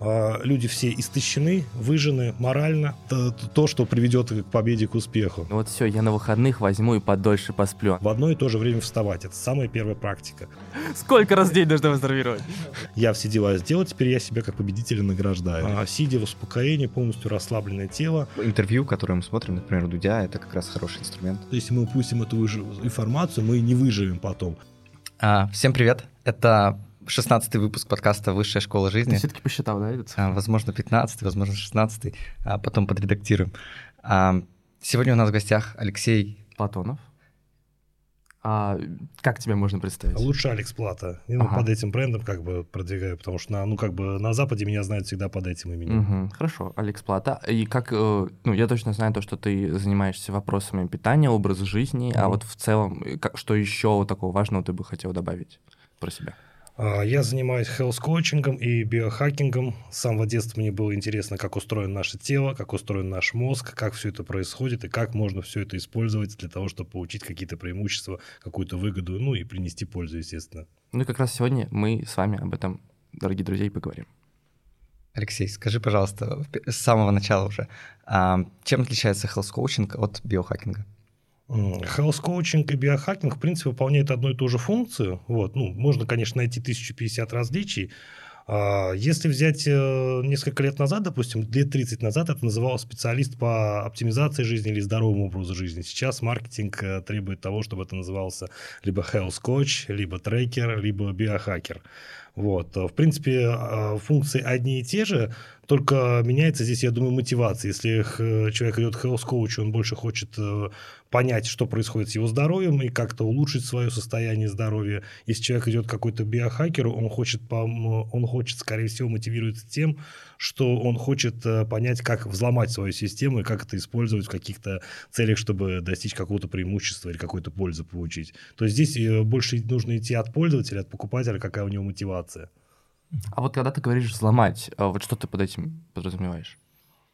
а, люди все истощены, выжены морально. То, то, что приведет к победе, к успеху. Ну вот все, я на выходных возьму и подольше посплю. В одно и то же время вставать. Это самая первая практика. Сколько раз в день нужно выздоровевать? Я все дела сделал, теперь я себя как победителя награждаю. А, сидя в успокоении, полностью расслабленное тело. Интервью, которое мы смотрим, например, Дудя, это как раз хороший инструмент. Если мы упустим эту информацию, мы не выживем потом. А, всем привет. Это 16 выпуск подкаста «Высшая школа жизни». Ты все-таки посчитал, да? Этот? А, возможно, 15 возможно, 16 а потом подредактируем. А, сегодня у нас в гостях Алексей Платонов. А как тебя можно представить? Лучше Алекс Плата. Я ага. под этим брендом как бы продвигаю, потому что на, ну, как бы на Западе меня знают всегда под этим именем. Угу. Хорошо, Алекс Плата. И как, э, ну, я точно знаю то, что ты занимаешься вопросами питания, образа жизни, угу. а вот в целом, как, что еще такого важного ты бы хотел добавить про себя? А, я занимаюсь хелс-коучингом и биохакингом. С самого детства мне было интересно, как устроено наше тело, как устроен наш мозг, как все это происходит и как можно все это использовать для того, чтобы получить какие-то преимущества, какую-то выгоду, ну и принести пользу, естественно. Ну и как раз сегодня мы с вами об этом, дорогие друзья, и поговорим. Алексей, скажи, пожалуйста, с самого начала уже, а, чем отличается хелс-коучинг от биохакинга? Health коучинг и биохакинг, в принципе, выполняют одну и ту же функцию. Вот. Ну, можно, конечно, найти 1050 различий. А, если взять э, несколько лет назад, допустим, лет 30 назад, это называлось специалист по оптимизации жизни или здоровому образу жизни. Сейчас маркетинг э, требует того, чтобы это назывался либо health coach, либо трекер, либо биохакер. Вот. В принципе, функции одни и те же, только меняется здесь, я думаю, мотивация. Если человек идет к coach, он больше хочет э, понять, что происходит с его здоровьем и как-то улучшить свое состояние здоровья. Если человек идет к какой-то биохакеру, он хочет, он хочет, скорее всего, мотивируется тем, что он хочет э, понять, как взломать свою систему и как это использовать в каких-то целях, чтобы достичь какого-то преимущества или какой-то пользы получить. То есть здесь э, больше нужно идти от пользователя, от покупателя, какая у него мотивация. А вот когда ты говоришь взломать, а вот что ты под этим подразумеваешь?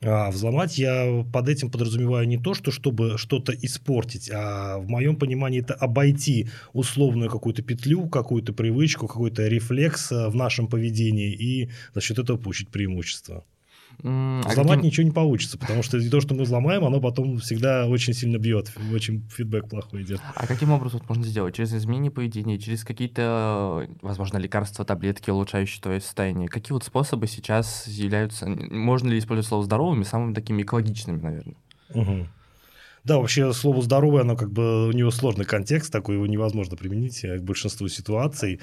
А взломать я под этим подразумеваю не то, что чтобы что-то испортить, а в моем понимании это обойти условную какую-то петлю, какую-то привычку, какой-то рефлекс э, в нашем поведении и за счет этого получить преимущество. А Взломать каким... ничего не получится, потому что то, что мы взломаем, оно потом всегда очень сильно бьет, очень фидбэк плохой идет. А каким образом это можно сделать? Через изменение поведения, через какие-то, возможно, лекарства, таблетки, улучшающие твое состояние? Какие вот способы сейчас являются, можно ли использовать слово здоровыми, самыми такими экологичными, наверное? Угу. Да, вообще слово «здоровый», оно как бы, у него сложный контекст, такой его невозможно применить к большинству ситуаций.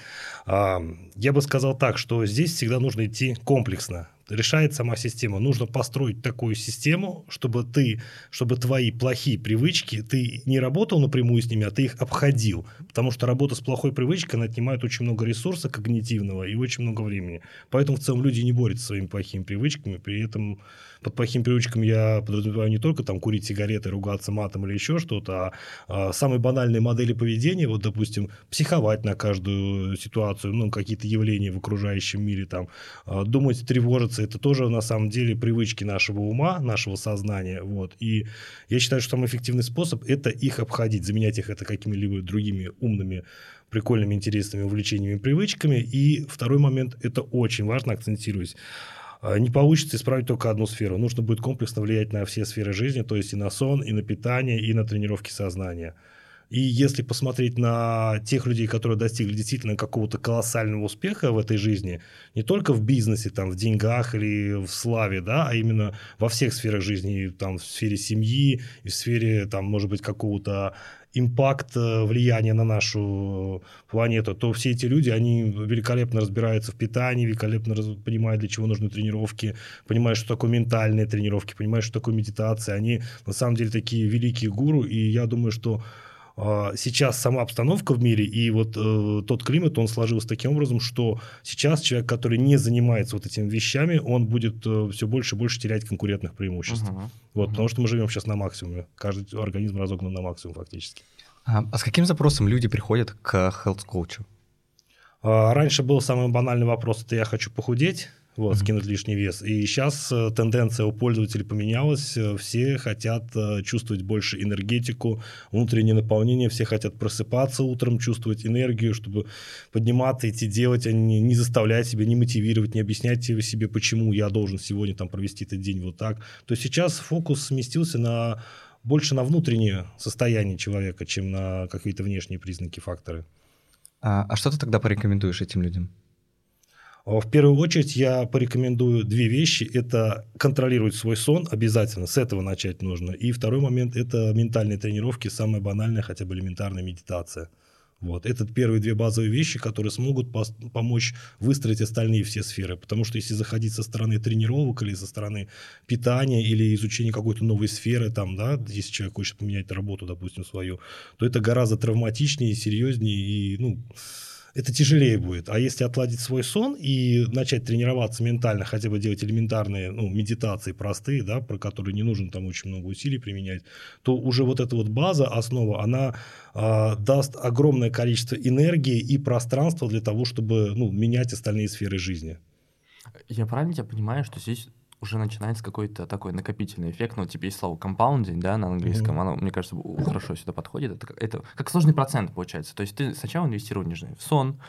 А, я бы сказал так, что здесь всегда нужно идти комплексно решает сама система. Нужно построить такую систему, чтобы ты, чтобы твои плохие привычки, ты не работал напрямую с ними, а ты их обходил. Потому что работа с плохой привычкой, она отнимает очень много ресурса когнитивного и очень много времени. Поэтому в целом люди не борются со своими плохими привычками, при этом под плохим привычками я подразумеваю не только там курить сигареты, ругаться матом или еще что-то, а, а самые банальные модели поведения, вот, допустим, психовать на каждую ситуацию, ну, какие-то явления в окружающем мире, там, а, думать, тревожиться, это тоже на самом деле привычки нашего ума, нашего сознания, вот, и я считаю, что самый эффективный способ – это их обходить, заменять их это какими-либо другими умными прикольными, интересными увлечениями, привычками. И второй момент, это очень важно, акцентируюсь, а, не получится исправить только одну сферу. Нужно будет комплексно влиять на все сферы жизни, то есть и на сон, и на питание, и на тренировки сознания. И если посмотреть на тех людей, которые достигли действительно какого-то колоссального успеха в этой жизни, не только в бизнесе, там, в деньгах или в славе, да, а именно во всех сферах жизни, там, в сфере семьи, и в сфере, там, может быть, какого-то импакт э, влияния на нашу планету, то все эти люди, они великолепно разбираются в питании, великолепно понимают, для чего нужны тренировки, понимают, что такое ментальные тренировки, понимают, что такое медитация. Они на самом деле такие великие гуру, и я думаю, что сейчас сама обстановка в мире и вот э, тот климат, он сложился таким образом, что сейчас человек, который не занимается вот этими вещами, он будет э, все больше и больше терять конкурентных преимуществ. Uh-huh. Вот, uh-huh. Потому что мы живем сейчас на максимуме. Каждый организм разогнан на максимум фактически. А, а с каким запросом люди приходят к health coach? А, раньше был самый банальный вопрос, это я хочу похудеть. Вот, скинуть лишний вес. И сейчас э, тенденция у пользователей поменялась, э, все хотят э, чувствовать больше энергетику, внутреннее наполнение, все хотят просыпаться утром, чувствовать энергию, чтобы подниматься, идти делать, а не, не заставлять себя, не мотивировать, не объяснять себе, почему я должен сегодня там провести этот день вот так. То есть сейчас фокус сместился на больше на внутреннее состояние человека, чем на какие-то внешние признаки, факторы. А, а что ты тогда порекомендуешь этим людям? А, в первую очередь я порекомендую две вещи. Это контролировать свой сон обязательно, с этого начать нужно. И второй момент – это ментальные тренировки, самая банальная, хотя бы элементарная медитация. Вот. Это первые две базовые вещи, которые смогут помочь выстроить остальные все сферы. Потому что если заходить со стороны тренировок или со стороны питания или изучения какой-то новой сферы, там, да, если человек хочет поменять работу, допустим, свою, то это гораздо травматичнее, серьезнее и, ну, это тяжелее будет. А если отладить свой сон и начать тренироваться ментально, хотя бы делать элементарные ну, медитации простые, да, про которые не нужно там очень много усилий применять, то уже вот эта вот база, основа, она э, даст огромное количество энергии и пространства для того, чтобы ну, менять остальные сферы жизни. Я правильно тебя понимаю, что здесь уже начинается какой-то такой накопительный эффект. Ну, типа есть слово compounding, да, на английском, mm-hmm. оно, мне кажется, хорошо сюда подходит. Это, это как сложный процент получается. То есть ты сначала инвестируешь в сон,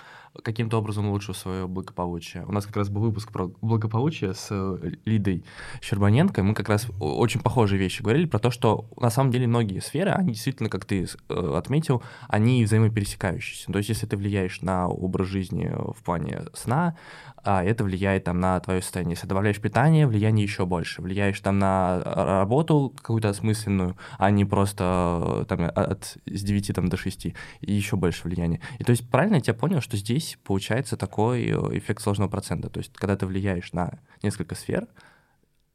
каким-то образом улучшил свое благополучие. У нас как раз был выпуск про благополучие с э, Лидой Щербаненко, мы как раз очень похожие вещи говорили про то, что на самом деле многие сферы, они действительно, как ты э, отметил, они взаимопересекающиеся. То есть если ты влияешь на образ жизни в плане сна, а это влияет там на твое состояние. Если добавляешь питание, влияние еще больше. Влияешь там на работу какую-то осмысленную, а не просто э, там от, с 9 там, до 6, и еще больше влияния. И то есть правильно я тебя понял, что здесь получается такой э, эффект сложного процента. То есть когда ты влияешь на несколько сфер,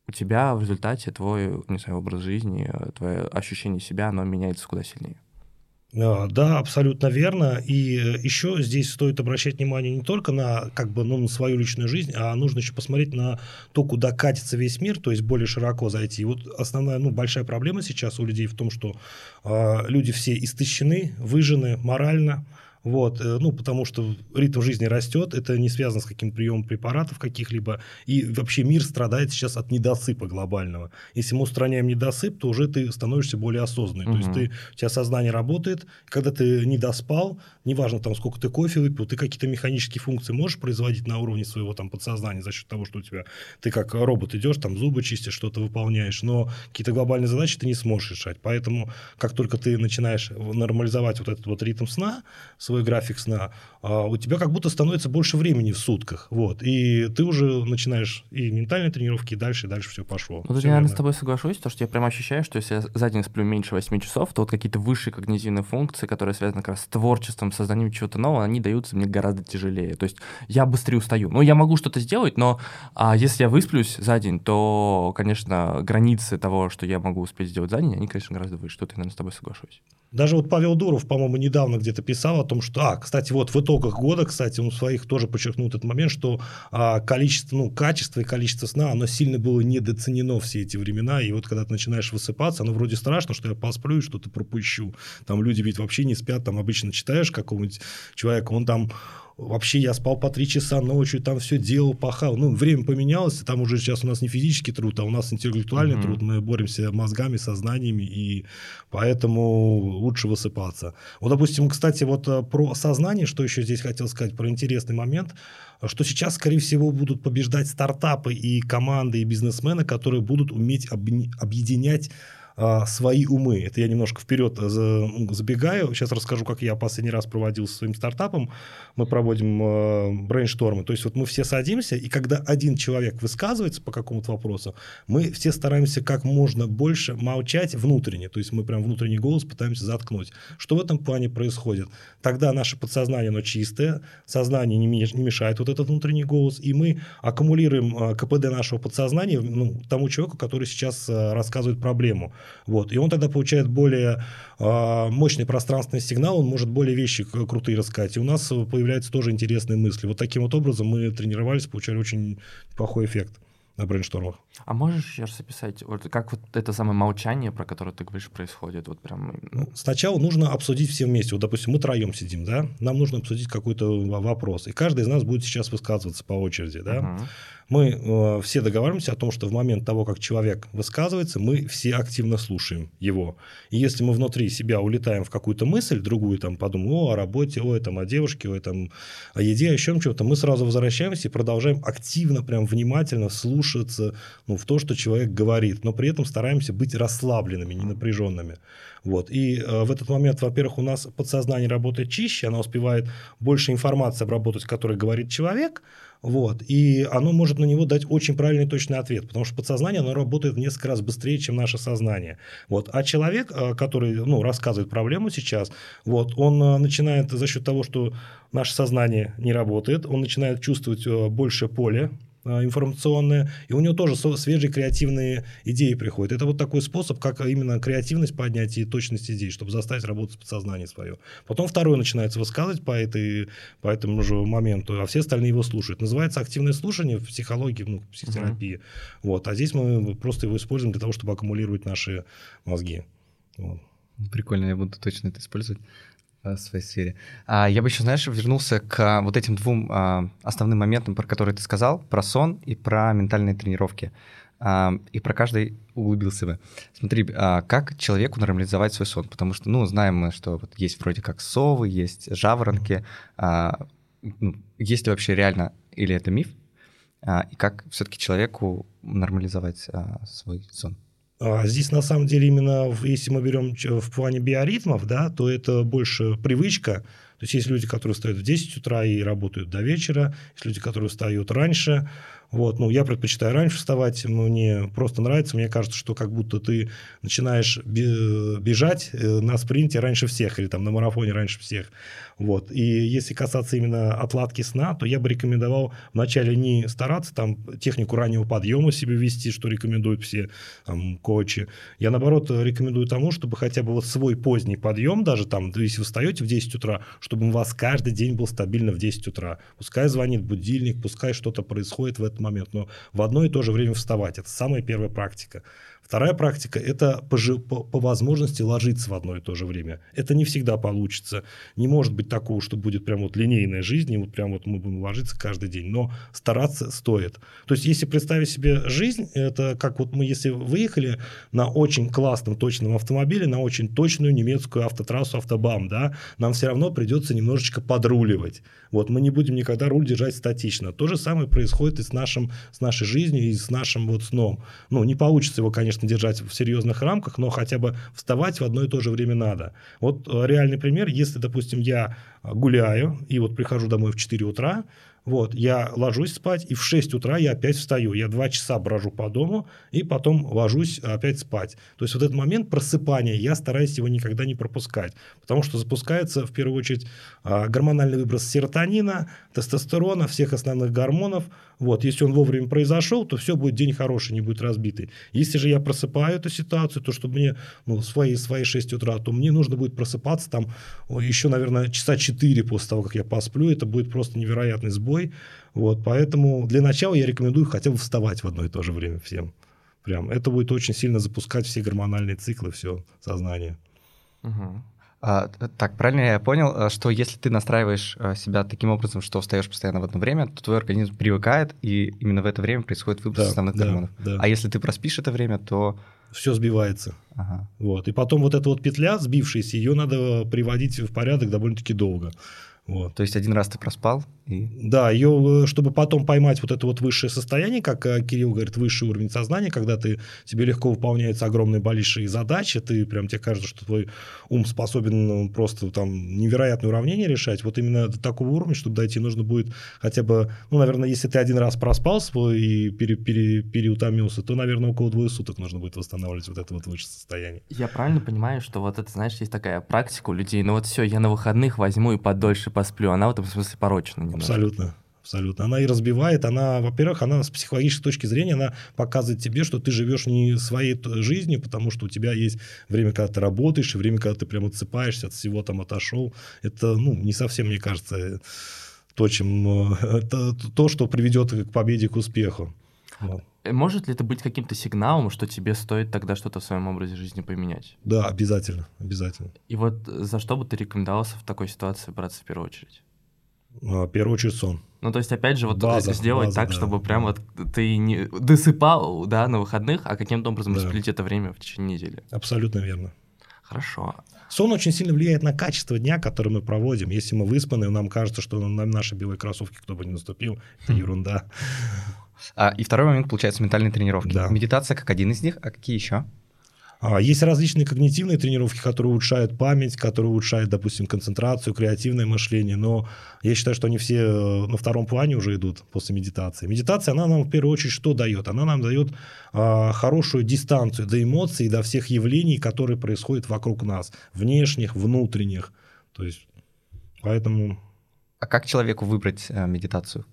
у тебя в результате твой, не знаю, образ жизни, э, твое ощущение себя, оно меняется куда сильнее. А, да, абсолютно верно. И э, еще здесь стоит обращать внимание не только на, как бы, ну, на свою личную жизнь, а нужно еще посмотреть на то, куда катится весь мир, то есть более широко зайти. И вот основная, ну, большая проблема сейчас у людей в том, что э, люди все истощены, выжены морально, вот, э, ну, потому что ритм жизни растет, это не связано с каким приемом препаратов каких-либо, и вообще мир страдает сейчас от недосыпа глобального. Если мы устраняем недосып, то уже ты становишься более осознанным. Угу. То есть ты, у тебя сознание работает, когда ты не доспал, неважно там сколько ты кофе выпил, ты какие-то механические функции можешь производить на уровне своего там подсознания за счет того, что у тебя, ты как робот идешь, там зубы чистишь, что-то выполняешь, но какие-то глобальные задачи ты не сможешь решать. Поэтому как только ты начинаешь нормализовать вот этот вот ритм сна, свой график сна, а, у тебя как будто становится больше времени в сутках. Вот. И ты уже начинаешь и ментальные тренировки, и дальше, и дальше все пошло. Ну, все я, наверное, с тобой соглашусь, потому что я прям ощущаю, что если я за день сплю меньше 8 часов, то вот какие-то высшие когнитивные функции, которые связаны как раз с творчеством, созданием чего-то нового, они даются мне гораздо тяжелее. То есть я быстрее устаю. Ну, я могу что-то сделать, но а если я высплюсь за день, то, конечно, границы того, что я могу успеть сделать за день, они, конечно, гораздо выше. Тут я, наверное, с тобой соглашусь. Даже вот Павел Дуров, по-моему, недавно где-то писал о том, что, а, кстати, вот в итогах года, кстати, он в своих тоже подчеркнул этот момент, что а, количество, ну, качество и количество сна, оно сильно было недооценено все эти времена, и вот когда ты начинаешь высыпаться, оно вроде страшно, что я посплю и что-то пропущу. Там люди ведь вообще не спят, там обычно читаешь какого-нибудь человека, он там Вообще я спал по три часа ночью, там все делал, пахал. Ну, время поменялось, там уже сейчас у нас не физический труд, а у нас интеллектуальный mm-hmm. труд. Мы боремся мозгами, сознаниями, и поэтому лучше высыпаться. Вот, допустим, кстати, вот э, про сознание, что еще здесь хотел сказать, про интересный момент, что сейчас, скорее всего, будут побеждать стартапы и команды, и бизнесмены, которые будут уметь объединять свои умы. Это я немножко вперед э, ну, забегаю. Сейчас расскажу, как я последний раз проводил со своим стартапом. Мы проводим э, брейнштормы. То есть вот мы все садимся, и когда один человек высказывается по какому-то вопросу, мы все стараемся как можно больше молчать внутренне. То есть мы прям внутренний голос пытаемся заткнуть. Что в этом плане происходит? Тогда наше подсознание, оно чистое, сознание не мешает вот этот внутренний голос, и мы аккумулируем э, КПД нашего подсознания ну, тому человеку, который сейчас рассказывает проблему. Вот. И он тогда получает более э, мощный пространственный сигнал, он может более вещи крутые рассказать. И у нас появляются тоже интересные мысли. Вот таким вот образом мы тренировались, получали очень плохой эффект на брейнштормах. А можешь еще раз описать, вот как вот это самое молчание, про которое ты говоришь, происходит? Вот прям... Ну, сначала нужно обсудить все вместе. Вот, допустим, мы троем сидим, да, нам нужно обсудить какой-то вопрос. И каждый из нас будет сейчас высказываться по очереди, да. Uh-huh. Мы э, все договариваемся о том, что в момент того, как человек высказывается, мы все активно слушаем его. И если мы внутри себя улетаем в какую-то мысль, другую, там, подумаем, о, о работе, о, там, о девушке, о, там, о еде, о чем чего-то, мы сразу возвращаемся и продолжаем активно, прям внимательно слушаться ну, в то, что человек говорит, но при этом стараемся быть расслабленными, не напряженными. Вот. И э, в этот момент, во-первых, у нас подсознание работает чище, оно успевает больше информации обработать, которой говорит человек, вот, и оно может на него дать очень правильный точный ответ, потому что подсознание, оно работает в несколько раз быстрее, чем наше сознание. Вот. А человек, э, который ну, рассказывает проблему сейчас, вот, он э, начинает за счет того, что наше сознание не работает, он начинает чувствовать э, больше поле информационное, и у него тоже свежие креативные идеи приходят. Это вот такой способ, как именно креативность поднять и точность идей, чтобы заставить работать подсознание свое. Потом второй начинается высказывать по, этой, по этому же моменту, а все остальные его слушают. Называется активное слушание в психологии, ну, в психотерапии. Uh-huh. Вот. А здесь мы просто его используем для того, чтобы аккумулировать наши мозги. Вот. Прикольно, я буду точно это использовать в своей сфере. А, я бы еще, знаешь, вернулся к вот этим двум а, основным моментам, про которые ты сказал, про сон и про ментальные тренировки. А, и про каждый углубился бы. Смотри, а, как человеку нормализовать свой сон? Потому что, ну, знаем мы, что вот есть вроде как совы, есть жаворонки. А, ну, есть ли вообще реально, или это миф? А, и как все-таки человеку нормализовать а, свой сон? А здесь на самом деле именно, если мы берем в плане биоритмов, да, то это больше привычка. То есть есть люди, которые встают в 10 утра и работают до вечера, есть люди, которые встают раньше, вот, ну, я предпочитаю раньше вставать, мне просто нравится, мне кажется, что как будто ты начинаешь бежать э, на спринте раньше всех или там на марафоне раньше всех. Вот. И если касаться именно отладки сна, то я бы рекомендовал вначале не стараться там технику раннего подъема себе вести, что рекомендуют все там, коучи. Я, наоборот, рекомендую тому, чтобы хотя бы вот свой поздний подъем, даже там, если вы встаете в 10 утра, чтобы у вас каждый день был стабильно в 10 утра. Пускай звонит будильник, пускай что-то происходит в этот момент, но в одно и то же время вставать. Это самая первая практика. Вторая практика – это по, по, возможности ложиться в одно и то же время. Это не всегда получится. Не может быть такого, что будет прям вот линейная жизнь, и вот прям вот мы будем ложиться каждый день. Но стараться стоит. То есть, если представить себе жизнь, это как вот мы, если выехали на очень классном, точном автомобиле, на очень точную немецкую автотрассу, автобам, да, нам все равно придется немножечко подруливать. Вот мы не будем никогда руль держать статично. То же самое происходит и с, нашим, с нашей жизнью, и с нашим вот сном. Ну, не получится его, конечно, держать в серьезных рамках, но хотя бы вставать в одно и то же время надо. Вот э, реальный пример, если, допустим, я гуляю и вот прихожу домой в 4 утра, вот, я ложусь спать, и в 6 утра я опять встаю. Я 2 часа брожу по дому, и потом ложусь опять спать. То есть вот этот момент просыпания, я стараюсь его никогда не пропускать. Потому что запускается, в первую очередь, а, гормональный выброс серотонина, тестостерона, всех основных гормонов. Вот, если он вовремя произошел, то все будет день хороший, не будет разбитый. Если же я просыпаю эту ситуацию, то чтобы мне ну, свои, свои 6 утра, то мне нужно будет просыпаться там еще, наверное, часа 4 после того, как я посплю. Это будет просто невероятный сбой. Вот, поэтому для начала я рекомендую хотя бы вставать в одно и то же время всем. Прям. Это будет очень сильно запускать все гормональные циклы, все сознание. Угу. А, так, правильно я понял, э, что если ты настраиваешь э, себя таким образом, что встаешь постоянно в одно время, то твой организм привыкает, и именно в это время происходит выброс да, основных да, гормонов. Да. А если ты проспишь это время, то... Все сбивается. Ага. Вот. И потом вот эта вот петля сбившаяся, ее надо приводить в порядок довольно-таки долго. Вот. То есть один раз ты проспал? И... Да, ее, э, чтобы потом поймать вот это вот высшее состояние, как э, Кирилл говорит, высший уровень сознания, когда ты, тебе легко выполняются огромные большие задачи, ты прям тебе кажется, что твой ум способен ну, просто там невероятные уравнения решать. Вот именно до такого уровня, чтобы дойти, нужно будет хотя бы, ну, наверное, если ты один раз проспал свой и пере, пере, переутомился, то, наверное, около двое суток нужно будет восстанавливать вот это вот высшее состояние. Я правильно понимаю, что вот это, знаешь, есть такая практика у людей, ну вот все, я на выходных возьму и подольше посплю, она в этом смысле порочна. Абсолютно. Абсолютно. Она и разбивает, она, во-первых, она с психологической точки зрения, она показывает тебе, что ты живешь не своей жизнью, потому что у тебя есть время, когда ты работаешь, и время, когда ты прям отсыпаешься, от всего там отошел. Это, ну, не совсем, мне кажется, то, чем, это то, что приведет к победе, к успеху. Вот. Может ли это быть каким-то сигналом, что тебе стоит тогда что-то в своем образе жизни поменять? Да, обязательно, обязательно. И вот за что бы ты рекомендовался в такой ситуации браться в первую очередь? А, в первую очередь сон. Ну, то есть, опять же, вот База, сделать база, так, да. чтобы прям вот ты не досыпал, да, на выходных, а каким-то образом Да. распределить это время в течение недели. Абсолютно верно. Хорошо. Сон очень сильно влияет на качество дня, который мы проводим. Если мы выспаны, нам кажется, что на наши белые кроссовки кто бы не наступил, это ерунда. А, и второй момент, получается, ментальные тренировки. Да. Медитация как один из них, а какие еще? А, Есть различные когнитивные тренировки, которые улучшают память, которые улучшают, допустим, концентрацию, креативное мышление, но я считаю, что они все э, на втором плане уже идут после медитации. Медитация, она нам в первую очередь что дает? Она нам дает а, хорошую дистанцию до эмоций, и до всех явлений, которые происходят вокруг нас, внешних, внутренних. То есть, поэтому А как человеку выбрать э, медитацию?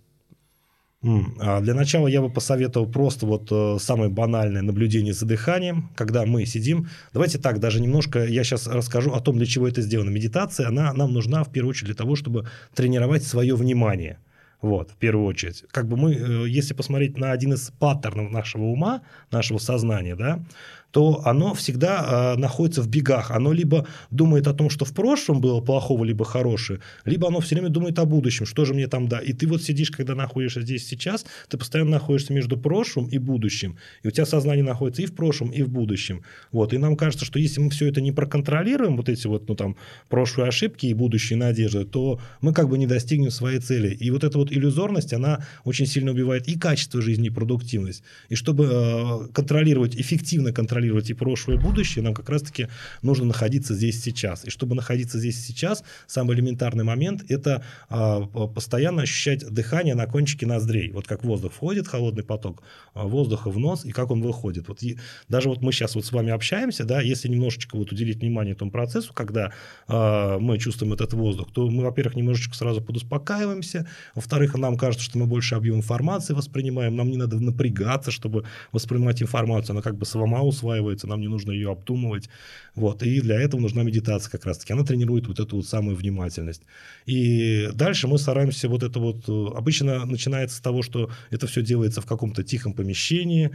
А Для начала я бы посоветовал просто вот э, самое банальное наблюдение за дыханием, когда мы сидим. Давайте так, даже немножко я сейчас расскажу о том, для чего это сделано. Медитация, она нам нужна в первую очередь для того, чтобы тренировать свое внимание. Вот, в первую очередь. Как бы мы, э, если посмотреть на один из паттернов нашего ума, нашего сознания, да, то оно всегда э, находится в бегах. Оно либо думает о том, что в прошлом было плохого, либо хорошее, либо оно все время думает о будущем, что же мне там да. И ты вот сидишь, когда находишься здесь сейчас, ты постоянно находишься между прошлым и будущим. И у тебя сознание находится и в прошлом, и в будущем. Вот. И нам кажется, что если мы все это не проконтролируем, вот эти вот, ну там, прошлые ошибки и будущие надежды, то мы как бы не достигнем своей цели. И вот эта вот иллюзорность, она очень сильно убивает и качество жизни, и продуктивность. И чтобы э, контролировать, эффективно контролировать и прошлое, и будущее, нам как раз-таки нужно находиться здесь сейчас. И чтобы находиться здесь сейчас, самый элементарный момент – это а, постоянно ощущать дыхание на кончике ноздрей. Вот как воздух входит, холодный поток а, воздуха в нос, и как он выходит. Вот и даже вот мы сейчас вот с вами общаемся, да, если немножечко вот уделить внимание этому процессу, когда а, мы чувствуем этот воздух, то мы, во-первых, немножечко сразу подуспокаиваемся, во-вторых, нам кажется, что мы больше объем информации воспринимаем, нам не надо напрягаться, чтобы воспринимать информацию, она как бы сама усваивается, нам не нужно ее обдумывать, вот, и для этого нужна медитация как раз-таки, она тренирует вот эту вот самую внимательность. И дальше мы стараемся вот это вот, э, обычно начинается с того, что это все делается в каком-то тихом помещении,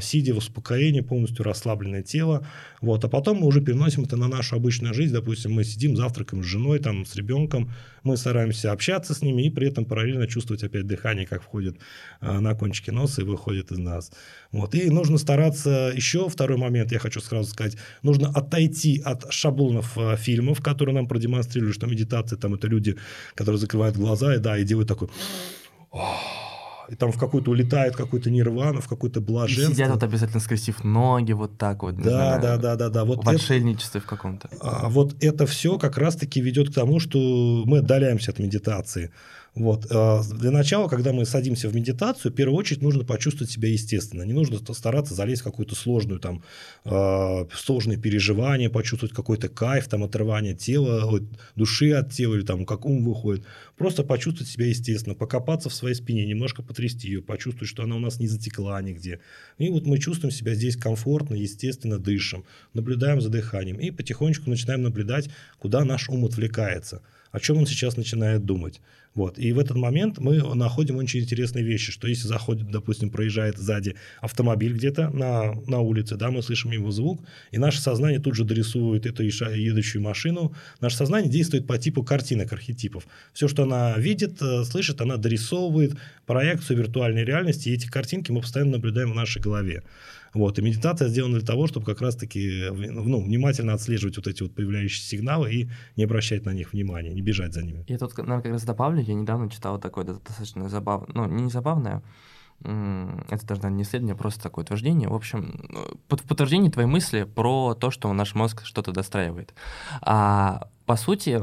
сидя в успокоении, полностью расслабленное тело, вот, а потом мы уже переносим это на нашу обычную жизнь, допустим, мы сидим, завтракаем с женой, там, с ребенком, мы стараемся общаться с ними и при этом параллельно чувствовать опять дыхание, как входит а, на кончики носа и выходит из нас. Вот. И нужно стараться, еще второй момент, я хочу сразу сказать, нужно отойти от шаблонов а, фильмов, которые нам продемонстрировали, что медитация, там, это люди, которые закрывают глаза и, да, и делают такой... И там в какую-то улетает какой-то нирвану, в какое-то И блаженство. сидят вот обязательно скрестив ноги вот так вот. Да, знаю, да, да, да, да. Вот В это- отшельничестве в каком-то. а, вот это все как раз-таки ведет к тому, что мы отдаляемся от медитации. Вот. а, Для начала, когда мы садимся в медитацию, в первую очередь нужно почувствовать себя естественно. Не нужно стараться залезть в какую-то сложную, там, а, сложные переживания, почувствовать какой-то кайф, там, отрывание тела, души от тела, или там, как ум выходит. Просто почувствовать себя естественно, покопаться в своей спине, немножко потрясти ее, почувствовать, что она у нас не затекла нигде. И вот мы чувствуем себя здесь комфортно, естественно, дышим, наблюдаем за дыханием и потихонечку начинаем наблюдать, куда наш ум отвлекается, о чем он сейчас начинает думать. Вот. И в этот момент мы находим очень интересные вещи, что если заходит, допустим, проезжает сзади автомобиль где-то на, на улице, да, мы слышим его звук, и наше сознание тут же дорисует эту едущую машину. Наше сознание действует по типу картинок, архетипов. Все, что она видит, э, слышит, она дорисовывает проекцию виртуальной реальности, и эти картинки мы постоянно наблюдаем в нашей голове. Вот. И медитация сделана для того, чтобы как раз-таки э, ну, внимательно отслеживать вот эти вот появляющиеся сигналы и не обращать на них внимания, не бежать за ними. Я тут, наверное, как раз добавлю, я недавно читал такое достаточно забавное, ну, не забавное, это даже не исследование, а просто такое утверждение. В общем, ну, подтверждение твоей мысли про то, что наш мозг что-то достраивает. А, по сути,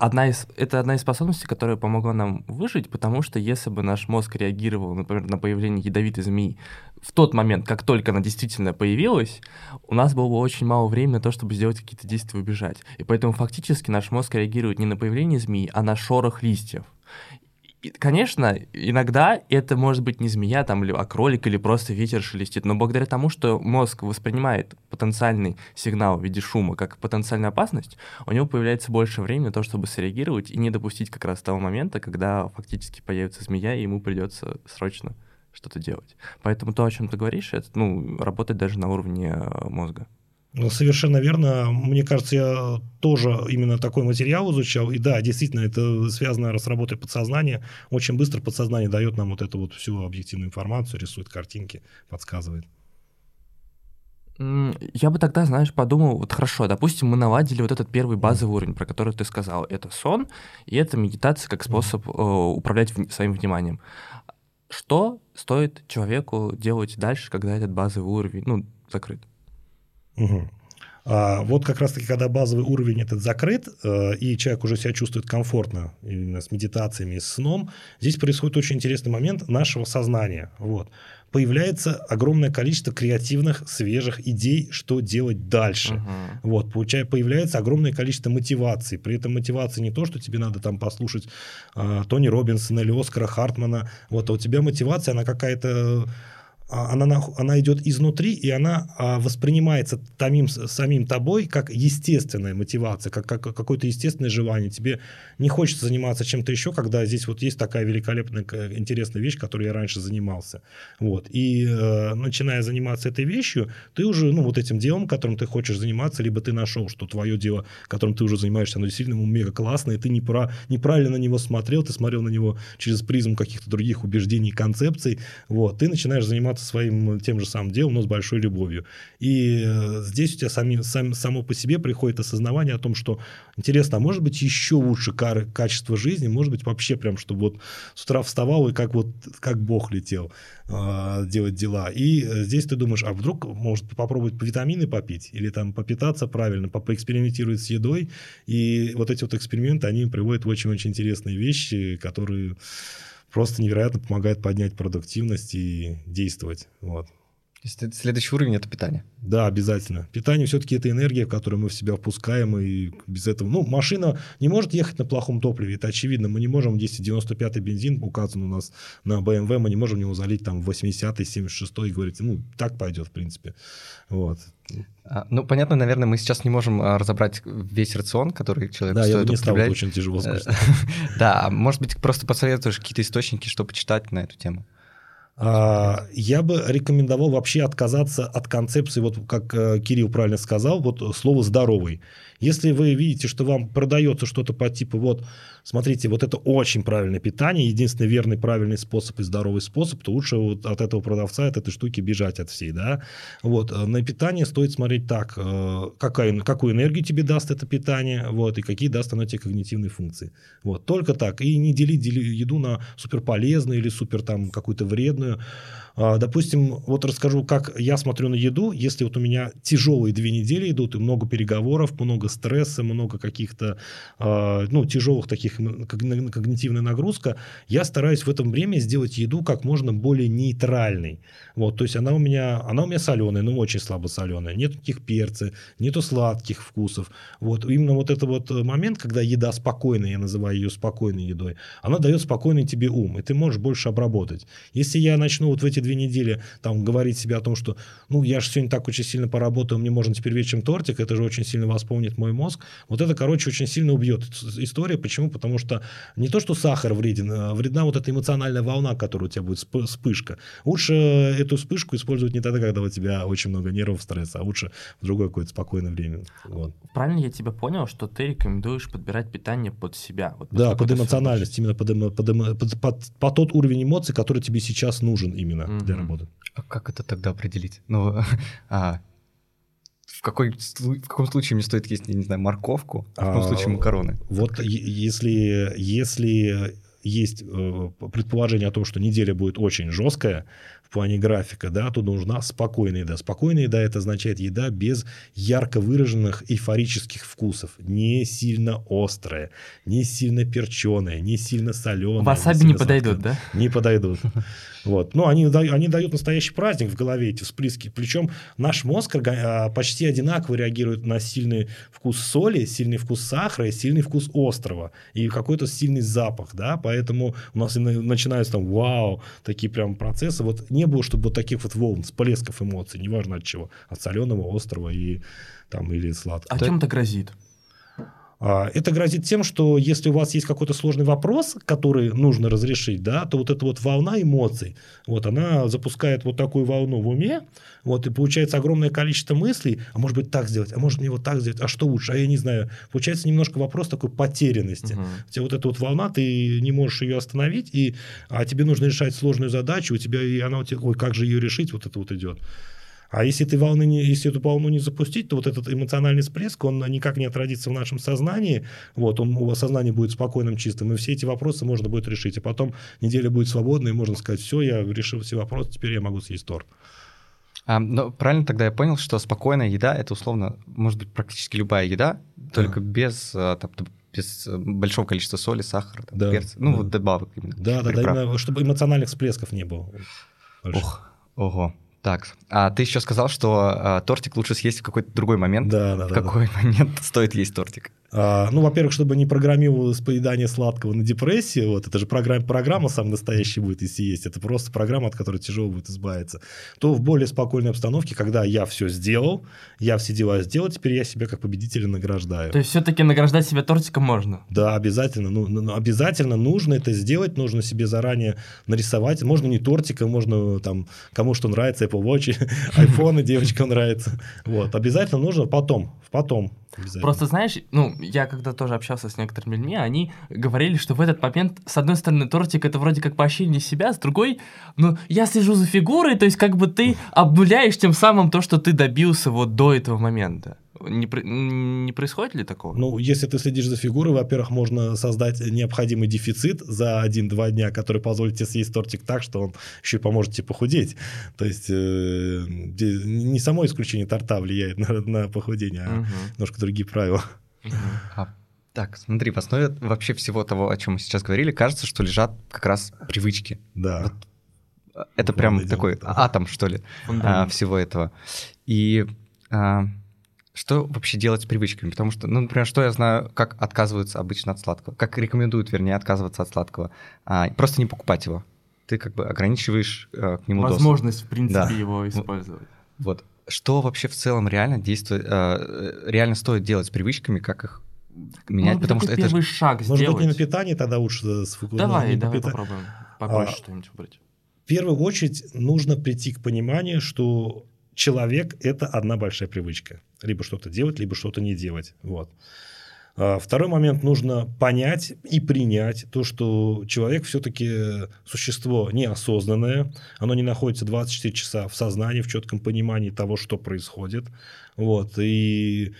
одна из, это одна из способностей, которая помогла нам выжить, потому что если бы наш мозг реагировал, например, на появление ядовитой змеи в тот момент, как только она действительно появилась, у нас было бы очень мало времени на то, чтобы сделать какие-то действия и убежать. И поэтому фактически наш мозг реагирует не на появление змеи, а на шорох листьев. И, конечно, иногда это может быть не змея, там, или, а кролик, или просто ветер шелестит, но благодаря тому, что мозг воспринимает потенциальный сигнал в виде шума как потенциальную опасность, у него появляется больше времени на то, чтобы среагировать и не допустить как раз того момента, когда фактически появится змея, и ему придется срочно что-то делать. Поэтому то, о чем ты говоришь, это ну, работает даже на уровне э, мозга. Ну, совершенно верно. Мне кажется, я тоже именно такой материал изучал. И да, действительно, это связано с работой подсознания. Очень быстро подсознание дает нам вот эту вот всю объективную информацию, рисует картинки, подсказывает. Я бы тогда, знаешь, подумал, вот хорошо, допустим, мы наладили вот этот первый базовый уровень, про который ты сказал. Это сон, и это медитация как способ э, управлять в, своим вниманием. Что стоит человеку делать дальше, когда этот базовый уровень, ну, закрыт? Угу. А вот как раз-таки, когда базовый уровень этот закрыт, э, и человек уже себя чувствует комфортно именно с медитациями и с сном, здесь происходит очень интересный момент нашего сознания. Вот. Появляется огромное количество креативных, свежих идей, что делать дальше. Uh-huh. Вот, получая, появляется огромное количество мотиваций. При этом мотивация не то, что тебе надо там послушать э, Тони Робинсона или Оскара Хартмана. Вот, а у тебя мотивация, она какая-то она, она идет изнутри, и она а, воспринимается самим, самим тобой как естественная мотивация, как, как какое-то естественное желание. Тебе не хочется заниматься чем-то еще, когда здесь вот есть такая великолепная, интересная вещь, которой я раньше занимался. Вот. И э, начиная заниматься этой вещью, ты уже, ну, вот этим делом, которым ты хочешь заниматься, либо ты нашел, что твое дело, которым ты уже занимаешься, оно действительно мега классное, и ты не про, неправильно на него смотрел, ты смотрел на него через призму каких-то других убеждений, концепций, вот, ты начинаешь заниматься заниматься своим тем же самым делом, но с большой любовью. И э, здесь у тебя сами, сам, само по себе приходит осознавание о том, что интересно, а может быть еще лучше качество жизни, может быть вообще прям, чтобы вот с утра вставал и как вот как Бог летел э, делать дела. И э, здесь ты думаешь, а вдруг может попробовать витамины попить или там попитаться правильно, поэкспериментировать с едой. И вот эти вот эксперименты, они приводят в очень-очень интересные вещи, которые просто невероятно помогает поднять продуктивность и действовать. Вот. Следующий уровень это питание. Да, обязательно. Питание все-таки это энергия, которую мы в себя впускаем, и без этого... Ну, машина не может ехать на плохом топливе, это очевидно. Мы не можем 295 бензин, указан у нас на BMW, мы не можем него залить там 80-й, 76-й и говорить, ну, так пойдет, в принципе. Вот. А, ну, понятно, наверное, мы сейчас не можем а, разобрать весь рацион, который человек да, стоит я не стал, это очень тяжело. Да, может быть, просто посоветуешь какие-то источники, что почитать на эту тему? А, я бы рекомендовал вообще отказаться от концепции, вот как э, Кирилл правильно сказал, вот слово «здоровый». Если вы видите, что вам продается что-то по типу, вот, смотрите, вот это очень правильное питание, единственный верный правильный способ и здоровый способ, то лучше вот от этого продавца, от этой штуки бежать от всей, да. Вот, э, на питание стоит смотреть так, э, какая, какую энергию тебе даст это питание, вот, и какие даст оно тебе когнитивные функции. Вот, только так. И не делить еду на суперполезную или супер там какую-то вредную. А, допустим, вот расскажу, как я смотрю на еду. Если вот у меня тяжелые две недели идут, и много переговоров, много стресса, много каких-то, а, ну, тяжелых таких, когнитивная нагрузка, я стараюсь в этом время сделать еду как можно более нейтральной. Вот, то есть она у меня, она у меня соленая, но очень слабо соленая. Нет никаких перца, нету сладких вкусов. Вот, именно вот это вот момент, когда еда спокойная, я называю ее спокойной едой, она дает спокойный тебе ум, и ты можешь больше обработать. Если я начну вот в эти две недели там говорить себе о том, что, ну, я же сегодня так очень сильно поработал, мне можно теперь вечером тортик, это же очень сильно восполнит мой мозг. Вот это, короче, очень сильно убьет история. Почему? Потому что не то, что сахар вреден, а вредна вот эта эмоциональная волна, которая у тебя будет, вспышка. Лучше эту вспышку использовать не тогда, когда у тебя очень много нервов, стресса, а лучше в другое какое-то спокойное время. Вот. Правильно я тебя понял, что ты рекомендуешь подбирать питание под себя? Вот да, под эмоциональность, именно под, под, под, под, под тот уровень эмоций, который тебе сейчас нужен именно угу. для работы. А как это тогда определить? Ну, а, в, какой, в каком случае мне стоит есть, я не знаю, морковку, а в каком а, случае макароны? Вот если, если есть э, предположение о том, что неделя будет очень жесткая, в плане графика, да, то нужна спокойная еда. Спокойная еда – это означает еда без ярко выраженных эйфорических вкусов. Не сильно острая, не сильно перченая, не сильно соленая. Васаби не, не подойдут, да? Не подойдут. Вот. Ну, они, они дают настоящий праздник в голове, эти всплески. Причем наш мозг а, почти одинаково реагирует на сильный вкус соли, сильный вкус сахара и сильный вкус острова. И какой-то сильный запах, да, поэтому у нас начинаются там вау, такие прям процессы. Вот не было, чтобы вот таких вот волн, всплесков эмоций, неважно от чего, от соленого, острого и там или сладкого. А чем это грозит? А, это грозит тем, что если у вас есть какой-то сложный вопрос, который нужно разрешить, да, то вот эта вот волна эмоций, вот она запускает вот такую волну в уме, вот и получается огромное количество мыслей, а может быть так сделать, а может мне вот так сделать, а что лучше, а я не знаю. Получается немножко вопрос такой потерянности. Угу. У тебя вот эта вот волна, ты не можешь ее остановить, и, а тебе нужно решать сложную задачу, у тебя и она у тебя, ой, как же ее решить, вот это вот идет. А если, ты волны не, если эту волну не запустить, то вот этот эмоциональный всплеск, он никак не отразится в нашем сознании. Вот, он, у вас сознание будет спокойным, чистым, и все эти вопросы можно будет решить. А потом неделя будет свободной, и можно сказать, все, я решил все вопросы, теперь я могу съесть торт. А, но правильно тогда я понял, что спокойная еда это условно может быть практически любая еда, только да. без а, там, без э, большого количества соли, сахара, там, да, перца, ну да. вот добавок именно. Да, да, да, именно, чтобы эмоциональных всплесков не было. Больше. Ох, ого. Так, а ты еще сказал, что а, тортик лучше съесть в какой-то другой момент. Да, да, в да. В какой да. момент стоит есть тортик? А, ну, во-первых, чтобы не программировалось поедание сладкого на депрессии, вот, это же программа, программа самая настоящая будет, если есть, это просто программа, от которой тяжело будет избавиться, то в более спокойной обстановке, когда я все сделал, я все дела сделал, теперь я себя как победителя награждаю. То есть все-таки награждать себя тортиком можно? Да, обязательно. Ну, ну, обязательно нужно это сделать, нужно себе заранее нарисовать. Можно не тортиком, можно там, кому что нравится, Apple Watch, iPhone девочкам нравится. Вот, обязательно нужно потом, потом Просто знаешь, ну, я когда тоже общался с некоторыми людьми, они говорили, что в этот момент, с одной стороны, тортик это вроде как поощрение себя, с другой, ну, я слежу за фигурой, то есть как бы ты обнуляешь тем самым то, что ты добился вот до этого момента. Не, не происходит ли такого? Ну, если ты следишь за фигурой, во-первых, можно создать необходимый дефицит за один-два дня, который позволит тебе съесть тортик так, что он еще и поможет тебе похудеть. То есть э, не само исключение торта влияет на, на похудение, а угу. немножко другие правила. Угу. А, так, смотри, в основе вообще всего того, о чем мы сейчас говорили, кажется, что лежат как раз привычки. Да. Вот э, это прям дело, такой да. атом, что ли, а, всего этого. И а, что вообще делать с привычками? Потому что, ну, например, что я знаю, как отказываются обычно от сладкого, как рекомендуют, вернее, отказываться от сладкого, а, просто не покупать его. Ты как бы ограничиваешь а, к нему возможность, доступ. в принципе, да. его использовать. Вот. Что вообще в целом реально действует, а, реально стоит делать с привычками, как их менять, ну, потому что это первый шаг Может сделать. быть, не на питании тогда лучше сфокусироваться. Давай, давай пита... попробуем побольше а, что-нибудь выбрать. В первую очередь нужно прийти к пониманию, что человек – это одна большая привычка. Либо что-то делать, либо что-то не делать. Вот. А, второй момент нужно понять и принять то, что человек все-таки существо неосознанное, оно не находится 24 часа в сознании, в четком понимании того, что происходит. Вот. И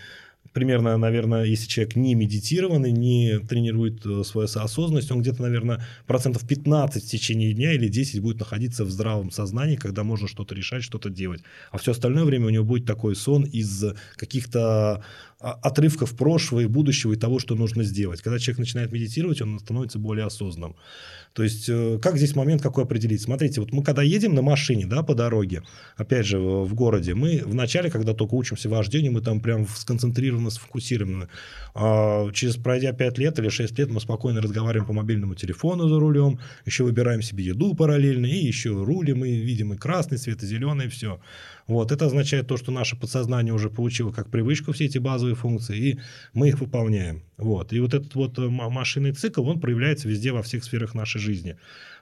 примерно, наверное, если человек не медитированный, не тренирует э, свою осознанность, он где-то, наверное, процентов 15 в течение дня или 10 будет находиться в здравом сознании, когда можно что-то решать, что-то делать. А все остальное время у него будет такой сон из каких-то а, отрывков прошлого и будущего и того, что нужно сделать. Когда человек начинает медитировать, он становится более осознанным. То есть, э, как здесь момент какой определить? Смотрите, вот мы когда едем на машине, да, по дороге, опять же, в городе, мы вначале, когда только учимся вождению, мы там прям сконцентрированно, сфокусированы. А через пройдя 5 лет или 6 лет мы спокойно разговариваем по мобильному телефону за рулем, еще выбираем себе еду параллельно, и еще рулим, и видим и красный свет, и зеленый, и все. Вот, это означает то, что наше подсознание уже получило как привычку все эти базовые функции, и мы их выполняем. Вот. И вот этот вот э, машинный цикл, он проявляется везде во всех сферах нашей жизни.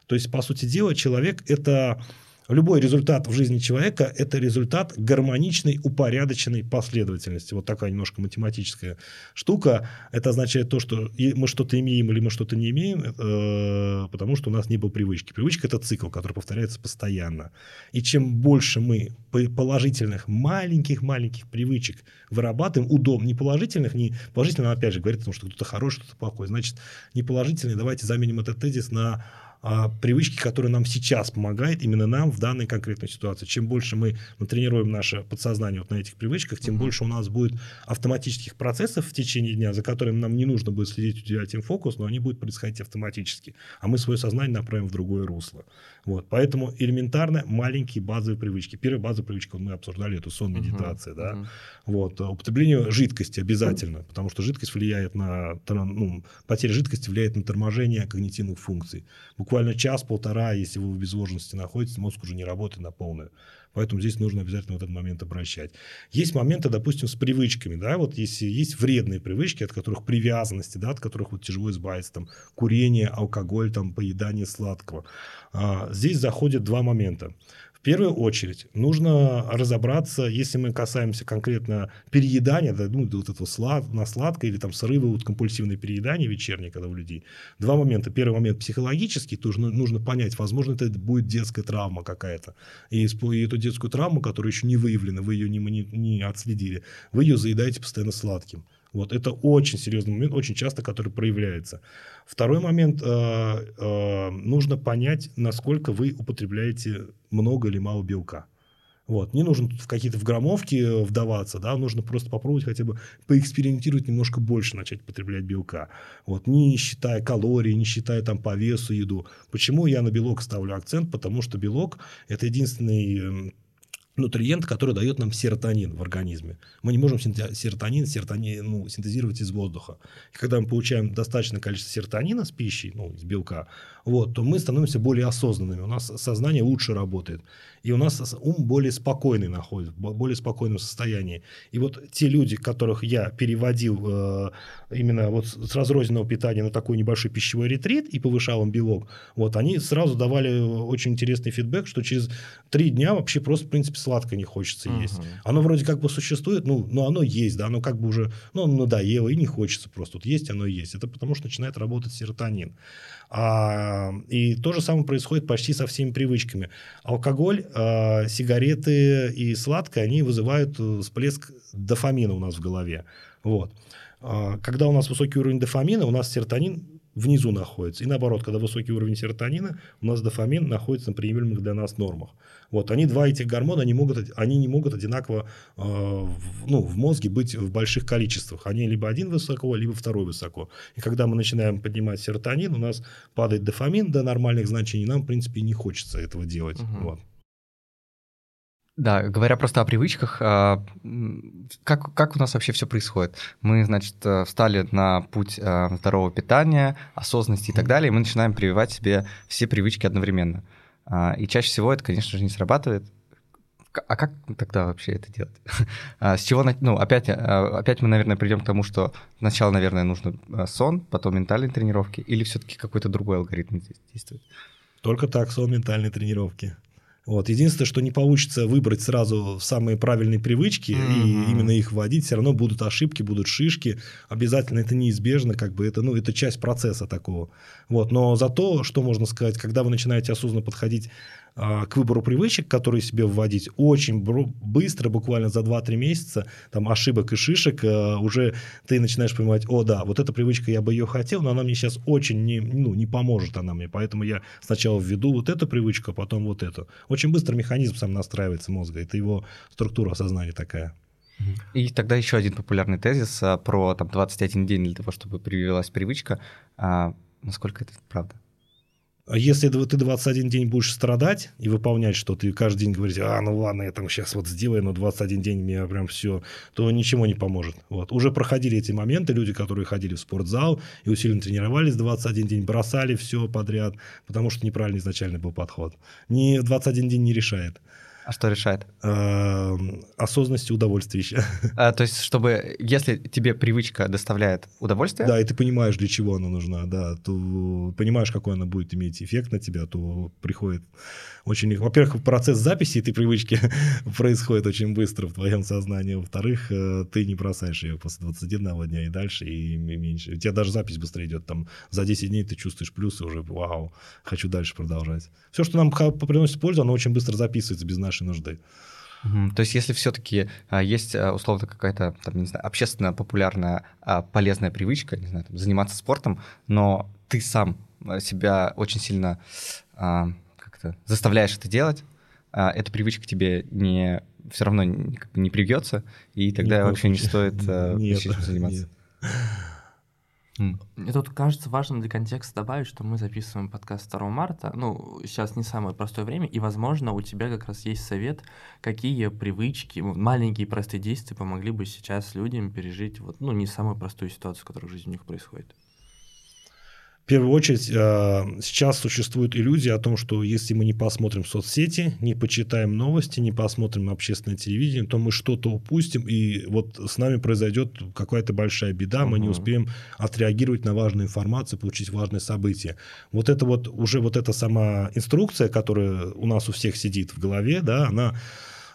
То есть, по сути дела, человек – это Любой результат в жизни человека – это результат гармоничной, упорядоченной последовательности. Вот такая немножко математическая штука. Это означает то, что мы что-то имеем или мы что-то не имеем, э, потому что у нас не было привычки. Привычка – это цикл, который повторяется постоянно. И чем больше мы положительных, маленьких-маленьких привычек вырабатываем, удобно, не положительных, не положительных, опять же, говорит о том, что кто-то хороший, кто-то плохой. Значит, не положительные, давайте заменим этот тезис на а, привычки, которые нам сейчас помогают, именно нам в данной конкретной ситуации. Чем больше мы натренируем наше подсознание вот на этих привычках, тем mm-hmm. больше у нас будет автоматических процессов в течение дня, за которыми нам не нужно будет следить, уделять им фокус, но они будут происходить автоматически. А мы свое сознание направим в другое русло. Вот. Поэтому элементарно маленькие базовые привычки. Первая базовая привычка, мы обсуждали, это сон, медитация. Uh-huh, да? uh-huh. Вот. Употребление жидкости обязательно, потому что жидкость влияет на... Ну, потеря жидкости влияет на торможение когнитивных функций буквально час-полтора, если вы в безвожности находитесь, мозг уже не работает на полную. Поэтому здесь нужно обязательно в этот момент обращать. Есть моменты, допустим, с привычками, да, вот если есть вредные привычки, от которых привязанности, да, от которых вот тяжело избавиться, там, курение, алкоголь, там, поедание сладкого. А, здесь заходят два момента. В первую очередь нужно разобраться, если мы касаемся конкретно переедания, да, ну, вот этого слад, на сладкое или там срывы, вот компульсивное переедание вечернее, когда у людей. Два момента. Первый момент психологический, тоже нужно понять, возможно, это будет детская травма какая-то. И, и эту детскую травму, которая еще не выявлена, вы ее не, не, не отследили, вы ее заедаете постоянно сладким. Вот это очень серьезный момент, очень часто, который проявляется. Второй момент, э, э, нужно понять, насколько вы употребляете много или мало белка. Вот. Не нужно в какие-то в граммовки вдаваться, да, нужно просто попробовать хотя бы поэкспериментировать немножко больше, начать потреблять белка. Вот. Не считая калорий, не считая там по весу еду. Почему я на белок ставлю акцент? Потому что белок – это единственный эм, нутриент, который дает нам серотонин в организме. Мы не можем серотонин, серотонин ну, синтезировать из воздуха. И когда мы получаем достаточное количество серотонина с пищей, ну, из белка, вот, то мы становимся более осознанными, у нас сознание лучше работает, и у нас ум более спокойный находится, в более спокойном состоянии. И вот те люди, которых я переводил э, именно вот с разрозненного питания на такой небольшой пищевой ретрит и повышал им белок, вот, они сразу давали очень интересный фидбэк, что через три дня вообще просто, в принципе, сладко не хочется uh-huh. есть. Оно вроде как бы существует, ну, но оно есть, да, оно как бы уже, ну, надоело и не хочется просто. Вот есть оно есть. Это потому что начинает работать серотонин. А, и то же самое происходит почти со всеми привычками. Алкоголь, а, сигареты и сладкое, они вызывают э, всплеск дофамина у нас в голове. Вот. А, когда у нас высокий уровень дофамина, у нас серотонин внизу находится. И наоборот, когда высокий уровень серотонина, у нас дофамин находится на приемлемых для нас нормах. Вот, они два этих гормона, они, могут, они не могут одинаково э, в, ну, в мозге быть в больших количествах. Они либо один высоко, либо второй высоко. И когда мы начинаем поднимать серотонин, у нас падает дофамин до нормальных значений, нам, в принципе, не хочется этого делать. Угу. Вот. Да, говоря просто о привычках, а, как, как у нас вообще все происходит? Мы, значит, э, встали на путь э, здорового питания, осознанности и так далее, и мы начинаем прививать себе все привычки одновременно. А, и чаще всего это, конечно же, не срабатывает. А как тогда вообще это делать? А, с чего, ну, опять, опять мы, наверное, придем к тому, что сначала, наверное, нужно сон, потом ментальные тренировки, или все-таки какой-то другой алгоритм действует? Только так, сон, ментальные тренировки. Вот. Единственное, что не получится выбрать сразу самые правильные привычки mm-hmm. и именно их вводить, все равно будут ошибки, будут шишки. Обязательно это неизбежно, как бы это, ну, это часть процесса такого. Вот. Но зато, что можно сказать, когда вы начинаете осознанно подходить к выбору привычек, которые себе вводить, очень быстро, буквально за 2-3 месяца, там ошибок и шишек, а, уже ты начинаешь понимать, о, да, вот эта привычка, я бы ее хотел, но она мне сейчас очень не, ну, не поможет она мне, поэтому я сначала введу вот эту привычку, а потом вот эту. Очень быстро механизм сам настраивается мозга, это его структура сознания такая. И тогда еще один популярный тезис а, про там, 21 день для того, чтобы привилась привычка. А, насколько это правда? А если ты 21 день будешь страдать и выполнять что-то, и каждый день говорить, а, ну ладно, я там сейчас вот сделаю, но 21 день мне прям все, то ничего не поможет. Вот. Уже проходили эти моменты, люди, которые ходили в спортзал и усиленно тренировались 21 день, бросали все подряд, потому что неправильный изначально был подход. Ни 21 день не решает. А что решает? Эм, осознанность и удовольствие еще. А, то есть, чтобы, если тебе привычка доставляет удовольствие? Да, и ты понимаешь, для чего она нужна, да, то понимаешь, какой она будет иметь эффект на тебя, то приходит очень... Во-первых, процесс записи этой привычки происходит очень быстро в твоем сознании. Во-вторых, э, ты не бросаешь ее после 21 дня и дальше, и меньше. У тебя даже запись быстрее идет. Там за 10 дней ты чувствуешь плюсы уже, вау, хочу дальше продолжать. Все, что нам приносит пользу, оно очень быстро записывается без нашей нужды. Угу. То есть, если все-таки а, есть а, условно какая-то там, не знаю, общественно популярная а, полезная привычка, не знаю, там, заниматься спортом, но ты сам себя очень сильно а, как-то заставляешь это делать, а, эта привычка тебе не все равно не, как бы не привьется, и тогда вообще не стоит а, нет, заниматься. Нет. Мне тут кажется важным для контекста добавить, что мы записываем подкаст 2 марта. Ну, сейчас не самое простое время, и, возможно, у тебя как раз есть совет, какие привычки, маленькие простые действия помогли бы сейчас людям пережить вот, ну, не самую простую ситуацию, которая в жизни у них происходит. Первую очередь, э, сейчас существует иллюзия о том, что если мы не посмотрим соцсети, не почитаем новости, не посмотрим общественное телевидение, то мы что-то упустим, и вот с нами произойдет какая-то большая беда, мы не успеем отреагировать на важную информацию, получить важные события. Вот это вот уже вот эта сама инструкция, которая у нас у всех сидит в голове, да, она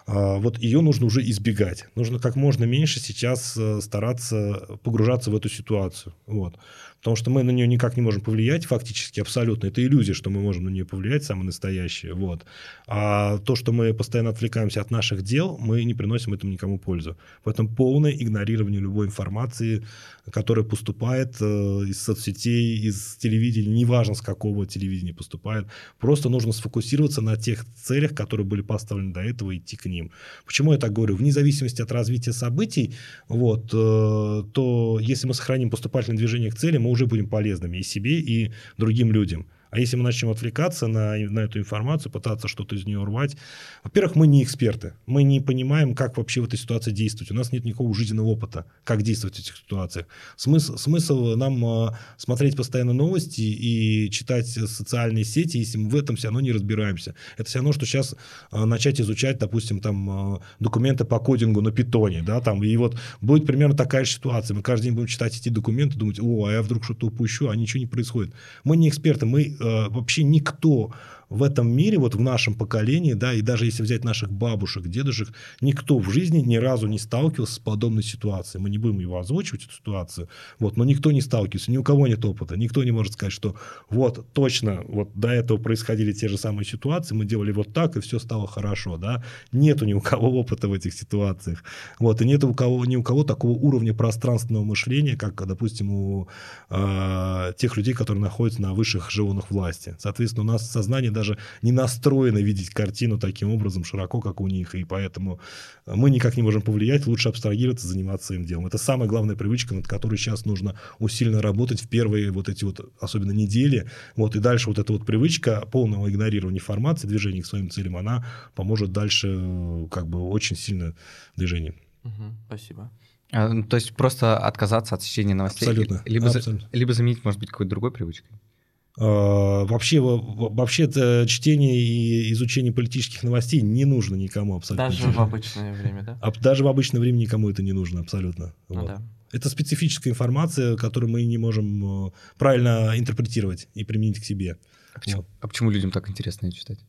а, вот ее нужно уже избегать. Нужно как можно меньше сейчас э, стараться погружаться в эту ситуацию. Вот. Потому что мы на нее никак не можем повлиять, фактически, абсолютно. Это иллюзия, что мы можем на нее повлиять, самое настоящее. Вот. А то, что мы постоянно отвлекаемся от наших дел, мы не приносим этому никому пользу. Поэтому полное игнорирование любой информации, которая поступает э, из соцсетей, из телевидения, неважно с какого телевидения поступает. Просто нужно сфокусироваться на тех целях, которые были поставлены до этого, и идти к ним. Почему я так говорю? Вне зависимости от развития событий, вот, э, то если мы сохраним поступательное движение к цели, мы уже будем полезными и себе, и другим людям. А если мы начнем отвлекаться на, на эту информацию, пытаться что-то из нее рвать, во-первых, мы не эксперты. Мы не понимаем, как вообще в этой ситуации действовать. У нас нет никакого жизненного опыта, как действовать в этих ситуациях. Смысл, смысл нам э, смотреть постоянно новости и читать социальные сети, если мы в этом все равно не разбираемся. Это все равно, что сейчас э, начать изучать, допустим, там э, документы по кодингу на питоне, да, там, и вот будет примерно такая же ситуация. Мы каждый день будем читать эти документы, думать, о, а я вдруг что-то упущу, а ничего не происходит. Мы не эксперты, мы вообще никто в этом мире, вот в нашем поколении, да, и даже если взять наших бабушек, дедушек, никто в жизни ни разу не сталкивался с подобной ситуацией. Мы не будем его озвучивать, эту ситуацию, вот, но никто не сталкивался, ни у кого нет опыта, никто не может сказать, что вот точно вот до этого происходили те же самые ситуации, мы делали вот так, и все стало хорошо, да. Нету ни у кого опыта в этих ситуациях, вот, и нет у кого, ни у кого такого уровня пространственного мышления, как, допустим, у э, тех людей, которые находятся на высших эшелонах власти. Соответственно, у нас сознание даже даже не настроены видеть картину таким образом широко, как у них, и поэтому мы никак не можем повлиять, лучше абстрагироваться, заниматься своим делом. Это самая главная привычка, над которой сейчас нужно усиленно работать в первые вот эти вот, особенно недели, вот, и дальше вот эта вот привычка полного игнорирования информации, движения к своим целям, она поможет дальше как бы очень сильно движению. Угу, спасибо. А, ну, то есть просто отказаться от чтения новостей? Абсолютно. Либо, Абсолютно. За, либо заменить, может быть, какой-то другой привычкой? А, вообще, вообще это чтение и изучение политических новостей не нужно никому абсолютно. Даже в обычное время, да? Даже в обычное время никому это не нужно абсолютно. Ну, вот. да. Это специфическая информация, которую мы не можем э, правильно интерпретировать и применить к себе. А почему, вот. а почему людям так интересно это читать?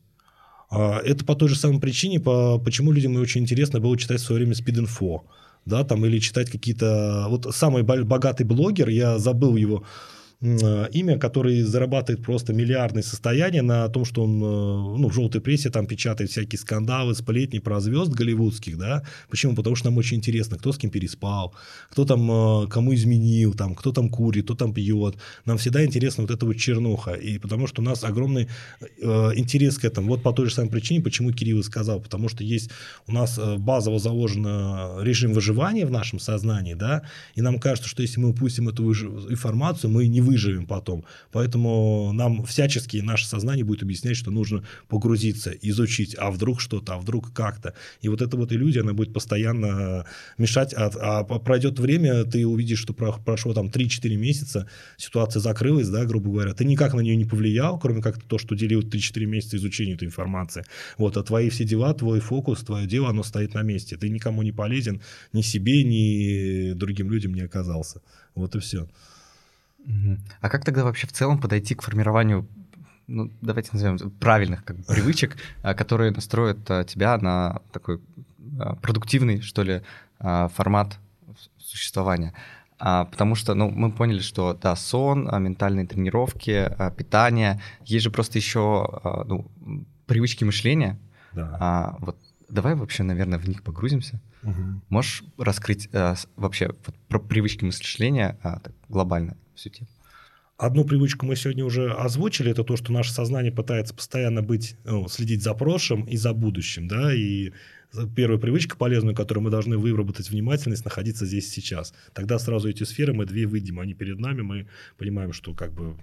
А, это по той же самой причине, по, почему людям очень интересно было читать в свое время спид-инфо, да, там, или читать какие-то... Вот самый богатый блогер, я забыл его имя, который зарабатывает просто миллиардные состояния на том, что он э, ну, в желтой прессе там печатает всякие скандалы, сплетни про звезд голливудских, да. Почему? Потому что нам очень интересно, кто с кем переспал, кто там э, кому изменил, там, кто там курит, кто там пьет. Нам всегда интересно вот эта вот чернуха. И потому что у нас огромный э, интерес к этому. Вот по той же самой причине, почему Кирилл и сказал. Потому что есть у нас базово заложен режим выживания в нашем сознании, да, и нам кажется, что если мы упустим эту информацию, мы не выживем потом. Поэтому нам всячески наше сознание будет объяснять, что нужно погрузиться, изучить, а вдруг что-то, а вдруг как-то. И вот эта вот иллюзия, она будет постоянно мешать. А, а пройдет время, ты увидишь, что прошло там 3-4 месяца, ситуация закрылась, да, грубо говоря. Ты никак на нее не повлиял, кроме как то, что делил 3-4 месяца изучения этой информации. Вот, а твои все дела, твой фокус, твое дело, оно стоит на месте. Ты никому не полезен, ни себе, ни другим людям не оказался. Вот и все. А как тогда вообще в целом подойти к формированию ну, давайте назовем правильных как бы, привычек, а, которые настроят а, тебя на такой а, продуктивный, что ли, формат существования. Потому что, ну, мы поняли, что, да, сон, ментальные тренировки, питание, есть же просто еще, ну, привычки мышления. Да. Вот давай вообще, наверное, в них погрузимся. Угу. Можешь раскрыть вообще вот, про привычки мышления так, глобально? Всю тему. Одну привычку мы сегодня уже озвучили, это то, что наше сознание пытается постоянно быть, ну, следить за прошлым и за будущим, да, и первая привычка полезную, которую мы должны выработать внимательность, находиться здесь сейчас. Тогда сразу эти сферы мы две выйдем, они перед нами, мы понимаем, что как бы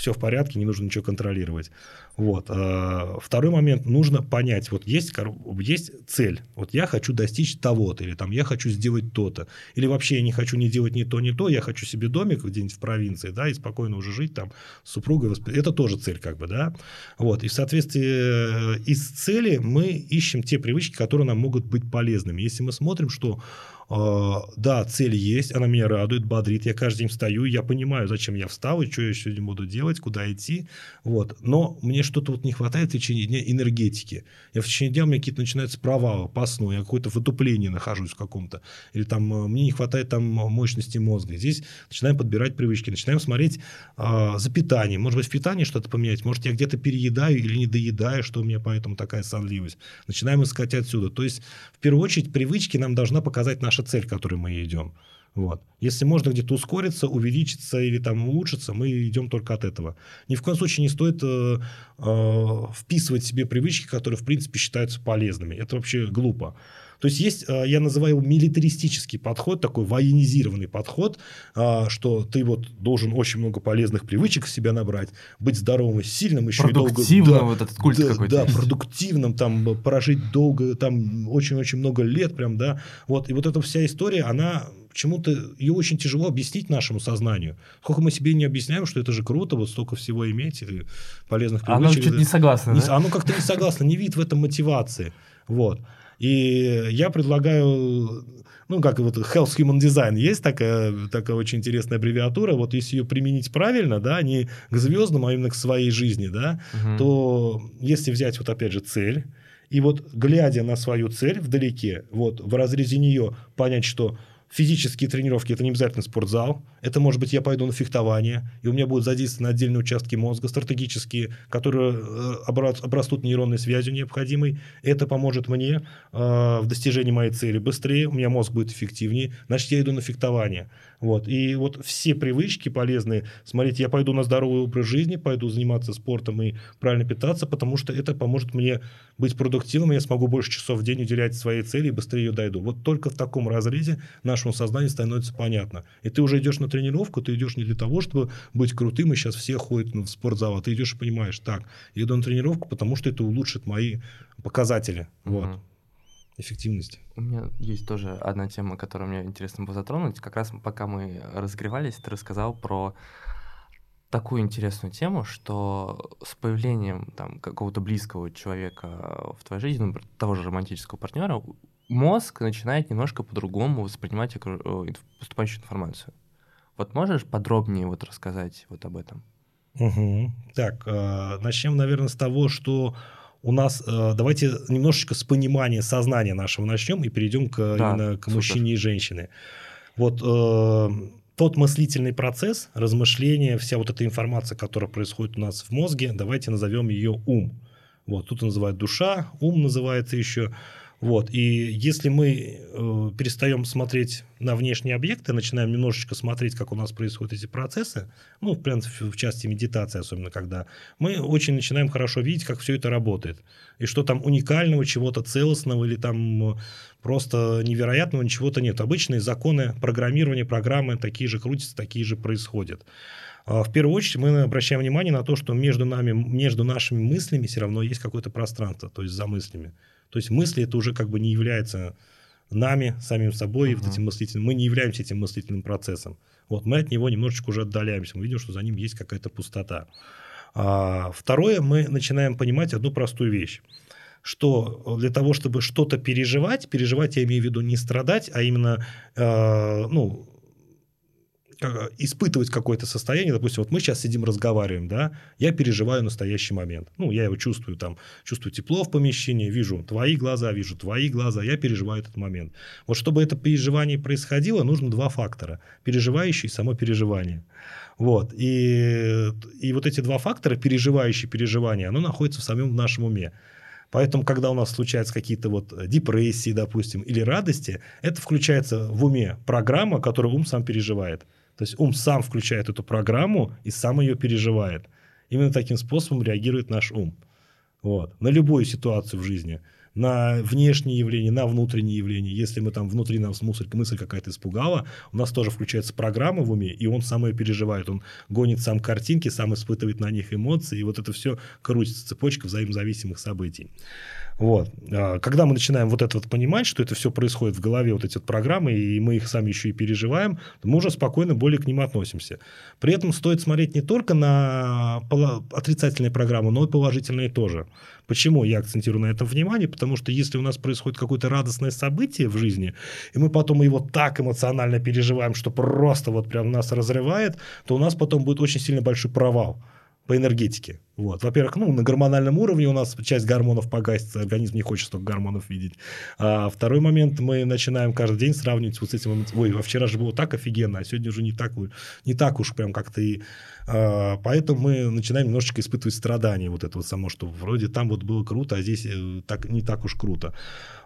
все в порядке, не нужно ничего контролировать. Вот. А, второй момент, нужно понять, вот есть, есть цель, вот я хочу достичь того-то, или там я хочу сделать то-то, или вообще я не хочу не делать ни то, ни то, я хочу себе домик где-нибудь в провинции, да, и спокойно уже жить там с супругой, это тоже цель как бы, да. Вот. И в соответствии э, из цели мы ищем те привычки, которые нам могут быть полезными. Если мы смотрим, что да, цель есть, она меня радует, бодрит. Я каждый день встаю, я понимаю, зачем я встал и что я сегодня буду делать, куда идти. Вот. Но мне что-то вот не хватает в течение дня энергетики. Я в течение дня у меня какие-то начинаются провалы по сну, я какое-то в отуплении нахожусь в каком-то. Или там э, мне не хватает там мощности мозга. Здесь начинаем подбирать привычки, начинаем смотреть э, за питанием. Может быть, в питании что-то поменять, может, я где-то переедаю или не доедаю, что у меня поэтому такая сонливость. Начинаем искать отсюда. То есть, в первую очередь, привычки нам должна показать наша наша цель, к которой мы идем. Вот. Если можно где-то ускориться, увеличиться или там улучшиться, мы идем только от этого. Ни в коем случае не стоит э, э, вписывать себе привычки, которые, в принципе, считаются полезными. Это вообще глупо. То есть есть, э, я называю его милитаристический подход, такой военизированный подход, э, что ты вот должен очень много полезных привычек в себя набрать, быть здоровым и сильным, еще и долго... Да, вот этот культ да, какой-то. Да, продуктивным, там, прожить долго, там, очень-очень много лет прям, да. Вот, и вот эта вся история, она почему-то ее очень тяжело объяснить нашему сознанию. Сколько мы себе не объясняем, что это же круто, вот столько всего иметь, и полезных привычек. Оно чуть не согласно, не, да? Оно как-то не согласно, не видит в этом мотивации. Вот. И я предлагаю, ну, как вот Health Human Design, есть такая, такая очень интересная аббревиатура, вот если ее применить правильно, да, не к звездам, а именно к своей жизни, да, угу. то если взять вот опять же цель, и вот глядя на свою цель вдалеке, вот в разрезе нее понять, что физические тренировки – это не обязательно спортзал. Это может быть, я пойду на фехтование, и у меня будут задействованы отдельные участки мозга, стратегические, которые э, обрастут нейронной связью необходимой. Это поможет мне э, в достижении моей цели быстрее, у меня мозг будет эффективнее, значит, я иду на фехтование. Вот. И вот все привычки полезные. Смотрите, я пойду на здоровый образ жизни, пойду заниматься спортом и правильно питаться, потому что это поможет мне быть продуктивным, я смогу больше часов в день уделять своей цели и быстрее ее дойду. Вот только в таком разрезе нашему сознанию становится понятно. И ты уже идешь на тренировку, ты идешь не для того, чтобы быть крутым, и сейчас все ходят в спортзал, а ты идешь и понимаешь, так, я иду на тренировку, потому что это улучшит мои показатели. Угу. Вот эффективности. У меня есть тоже одна тема, которую мне интересно было затронуть. Как раз пока мы разогревались, ты рассказал про такую интересную тему, что с появлением там, какого-то близкого человека в твоей жизни, ну, того же романтического партнера, мозг начинает немножко по-другому воспринимать э, поступающую информацию. Вот можешь подробнее вот рассказать вот об этом? Угу. Так, э, начнем, наверное, с того, что у нас, э, давайте немножечко с понимания сознания нашего начнем и перейдем к, да, именно к мужчине и женщине. Вот э, тот мыслительный процесс, размышления, вся вот эта информация, которая происходит у нас в мозге, давайте назовем ее ум. Вот, тут называют душа, ум называется еще. Вот. И если мы э, перестаем смотреть на внешние объекты, начинаем немножечко смотреть, как у нас происходят эти процессы, ну, в принципе, в части медитации, особенно когда, мы очень начинаем хорошо видеть, как все это работает. И что там уникального, чего-то целостного или там просто невероятного чего-то нет. Обычные законы программирования, программы такие же крутятся, такие же происходят. А в первую очередь мы обращаем внимание на то, что между нами, между нашими мыслями все равно есть какое-то пространство, то есть за мыслями. То есть мысли это уже как бы не является нами, самим собой, uh-huh. вот этим мыслительным. Мы не являемся этим мыслительным процессом. Вот мы от него немножечко уже отдаляемся. Мы видим, что за ним есть какая-то пустота. А, второе, мы начинаем понимать одну простую вещь что для того, чтобы что-то переживать, переживать я имею в виду не страдать, а именно э, ну, испытывать какое-то состояние, допустим, вот мы сейчас сидим, разговариваем, да, я переживаю настоящий момент. Ну, я его чувствую там, чувствую тепло в помещении, вижу твои глаза, вижу твои глаза, я переживаю этот момент. Вот чтобы это переживание происходило, нужно два фактора. Переживающий и само переживание. Вот. И, и вот эти два фактора, переживающие переживание, оно находится в самом нашем уме. Поэтому, когда у нас случаются какие-то вот депрессии, допустим, или радости, это включается в уме программа, которую ум сам переживает. То есть ум сам включает эту программу и сам ее переживает. Именно таким способом реагирует наш ум. Вот. На любую ситуацию в жизни. на внешние явления, на внутренние явления. Если мы там внутри нас мысль, мысль какая-то испугала, у нас тоже включается программа в уме, и он сам ее переживает. Он гонит сам картинки, сам испытывает на них эмоции, и вот это все крутится, цепочка взаимозависимых событий. Вот. А, когда мы начинаем вот это вот понимать, что это все происходит в голове, вот эти вот программы, и мы их сами еще и переживаем, то мы уже спокойно более к ним относимся. При этом стоит смотреть не только на отрицательные программы, но и положительные тоже. Почему я акцентирую на этом внимание? Потому что если у нас происходит какое-то радостное событие в жизни, и мы потом его так эмоционально переживаем, что просто вот прям нас разрывает, то у нас потом будет очень сильно большой провал по энергетике. Вот. Во-первых, ну, на гормональном уровне у нас часть гормонов погасится, организм не хочет столько гормонов видеть. А второй момент, мы начинаем каждый день сравнивать вот с этим, ой, а вчера же было так офигенно, а сегодня уже не так, не так уж прям как-то и... А, поэтому мы начинаем немножечко испытывать страдания, вот это вот само, что вроде там вот было круто, а здесь э, так, не так уж круто.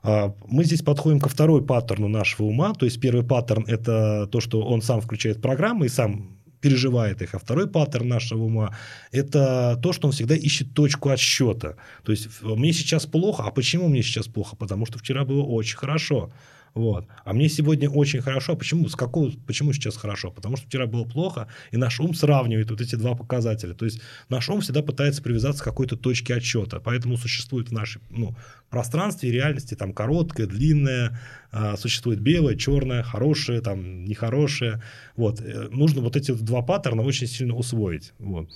А, мы здесь подходим ко второй паттерну нашего ума, то есть первый паттерн – это то, что он сам включает программы и сам переживает их. А второй паттерн нашего ума – это то, что он всегда ищет точку отсчета. То есть, мне сейчас плохо, а почему мне сейчас плохо? Потому что вчера было очень хорошо. Вот. А мне сегодня очень хорошо. Почему? С какого, почему сейчас хорошо? Потому что вчера было плохо, и наш ум сравнивает вот эти два показателя. То есть наш ум всегда пытается привязаться к какой-то точке отчета. Поэтому существует в нашей ну, пространстве и реальности там короткое, длинное, а, существует белое, черное, хорошее, там, нехорошее. Вот. Э, нужно вот эти два паттерна очень сильно усвоить. Вот.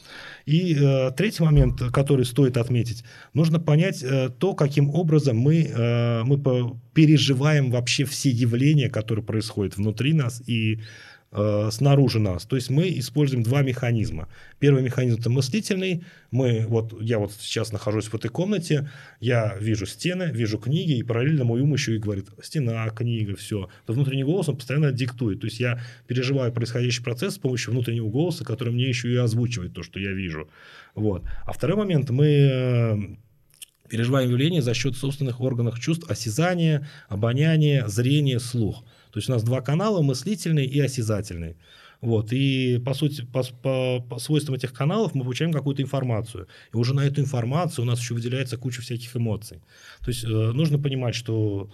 И э, третий момент, который стоит отметить, нужно понять э, то, каким образом мы, э, мы переживаем вообще все явления, которые происходят внутри нас и э, снаружи нас. То есть мы используем два механизма. Первый механизм это мыслительный. Мы, вот, я вот сейчас нахожусь в этой комнате, я вижу стены, вижу книги, и параллельно мой ум еще и говорит, стена, книга, все. То внутренний голос он постоянно диктует. То есть я переживаю происходящий процесс с помощью внутреннего голоса, который мне еще и озвучивает то, что я вижу. Вот. А второй момент, мы э, переживаем явление за счет собственных органов чувств, осязания, обоняния, зрения, слух. То есть у нас два канала, мыслительный и осязательный. Вот. И по сути, по, по, по свойствам этих каналов мы получаем какую-то информацию. И уже на эту информацию у нас еще выделяется куча всяких эмоций. То есть э, нужно понимать, что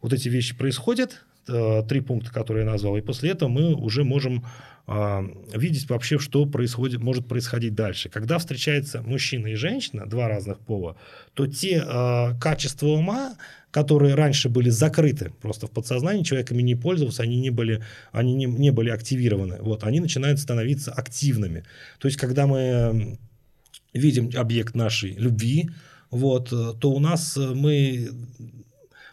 вот эти вещи происходят, э, три пункта, которые я назвал, и после этого мы уже можем видеть вообще, что происходит, может происходить дальше. Когда встречается мужчина и женщина, два разных пола, то те э, качества ума, которые раньше были закрыты просто в подсознании, человеками не пользовался, они не были, они не, не были активированы, вот, они начинают становиться активными. То есть, когда мы видим объект нашей любви, вот, то у нас мы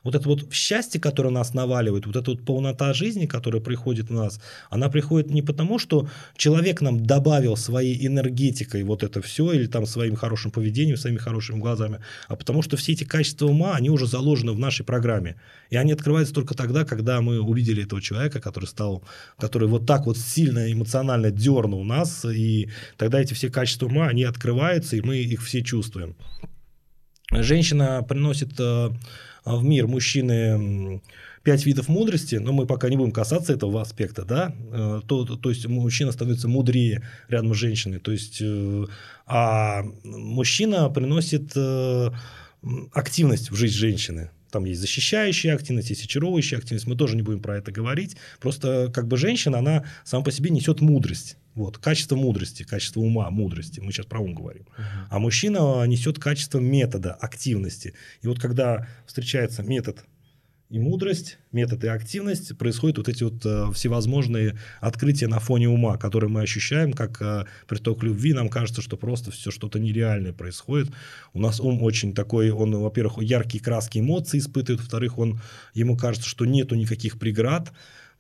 вот это вот счастье, которое нас наваливает, вот эта вот полнота жизни, которая приходит в нас, она приходит не потому, что человек нам добавил своей энергетикой вот это все, или там своим хорошим поведением, своими хорошими глазами, а потому что все эти качества ума, они уже заложены в нашей программе. И они открываются только тогда, когда мы увидели этого человека, который стал, который вот так вот сильно эмоционально дернул нас, и тогда эти все качества ума, они открываются, и мы их все чувствуем. Женщина приносит э, в мир мужчины пять видов мудрости, но мы пока не будем касаться этого аспекта, да, э, то, то, то есть мужчина становится мудрее рядом с женщиной, то есть, э, а мужчина приносит э, активность в жизнь женщины, там есть защищающая активность, есть очаровывающая активность. Мы тоже не будем про это говорить. Просто как бы женщина, она сама по себе несет мудрость. Вот, качество мудрости, качество ума, мудрости. Мы сейчас про ум говорим. Uh-huh. А мужчина несет качество метода, активности. И вот когда встречается метод и мудрость, метод и активность, происходят вот эти вот э, всевозможные открытия на фоне ума, которые мы ощущаем как э, приток любви. Нам кажется, что просто все что-то нереальное происходит. У нас ум очень такой, он, во-первых, яркие краски эмоций испытывает, во-вторых, он, ему кажется, что нету никаких преград.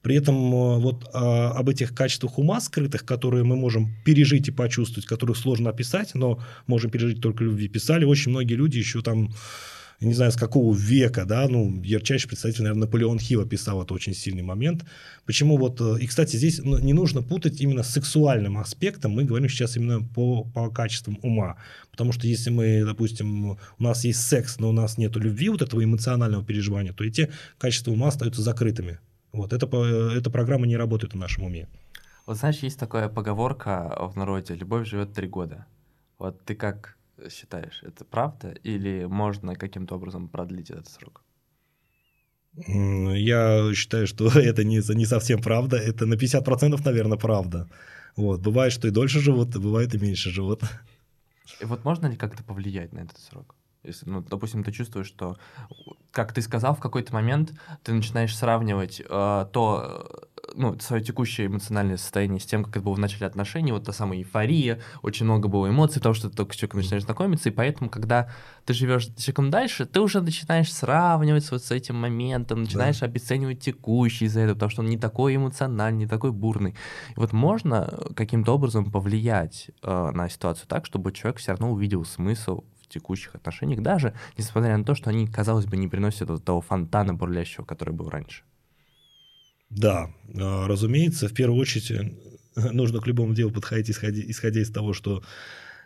При этом э, вот а, об этих качествах ума скрытых, которые мы можем пережить и почувствовать, которых сложно описать, но можем пережить только любви, писали очень многие люди еще там не знаю, с какого века, да, ну, ярчайший представитель, наверное, Наполеон Хилл описал это очень сильный момент. Почему вот, э, и, кстати, здесь ну, не нужно путать именно с сексуальным аспектом, мы говорим сейчас именно по, по качествам ума, потому что если мы, допустим, у нас есть секс, но у нас нет любви, вот этого эмоционального переживания, то эти качества ума остаются закрытыми. Вот, это, э, эта программа не работает в нашем уме. Вот знаешь, есть такая поговорка в народе «любовь живет три года». Вот ты как считаешь, это правда или можно каким-то образом продлить этот срок? Я считаю, что это не, не совсем правда. Это на 50%, наверное, правда. Вот. Бывает, что и дольше живут, а бывает и меньше живут. И вот можно ли как-то повлиять на этот срок? Если, ну, допустим, ты чувствуешь, что, как ты сказал, в какой-то момент ты начинаешь сравнивать э, то, ну, свое текущее эмоциональное состояние с тем, как это было в начале отношений, вот та самая эйфория, очень много было эмоций, потому что ты только с человеком начинаешь знакомиться, и поэтому, когда ты живешь с человеком дальше, ты уже начинаешь сравнивать вот с этим моментом, начинаешь да. обесценивать текущий из-за этого, потому что он не такой эмоциональный, не такой бурный. И вот можно каким-то образом повлиять э, на ситуацию так, чтобы человек все равно увидел смысл текущих отношениях, даже несмотря на то, что они, казалось бы, не приносят вот того фонтана бурлящего, который был раньше. Да, а, разумеется, в первую очередь э, нужно к любому делу подходить, исходя, исходя из того, что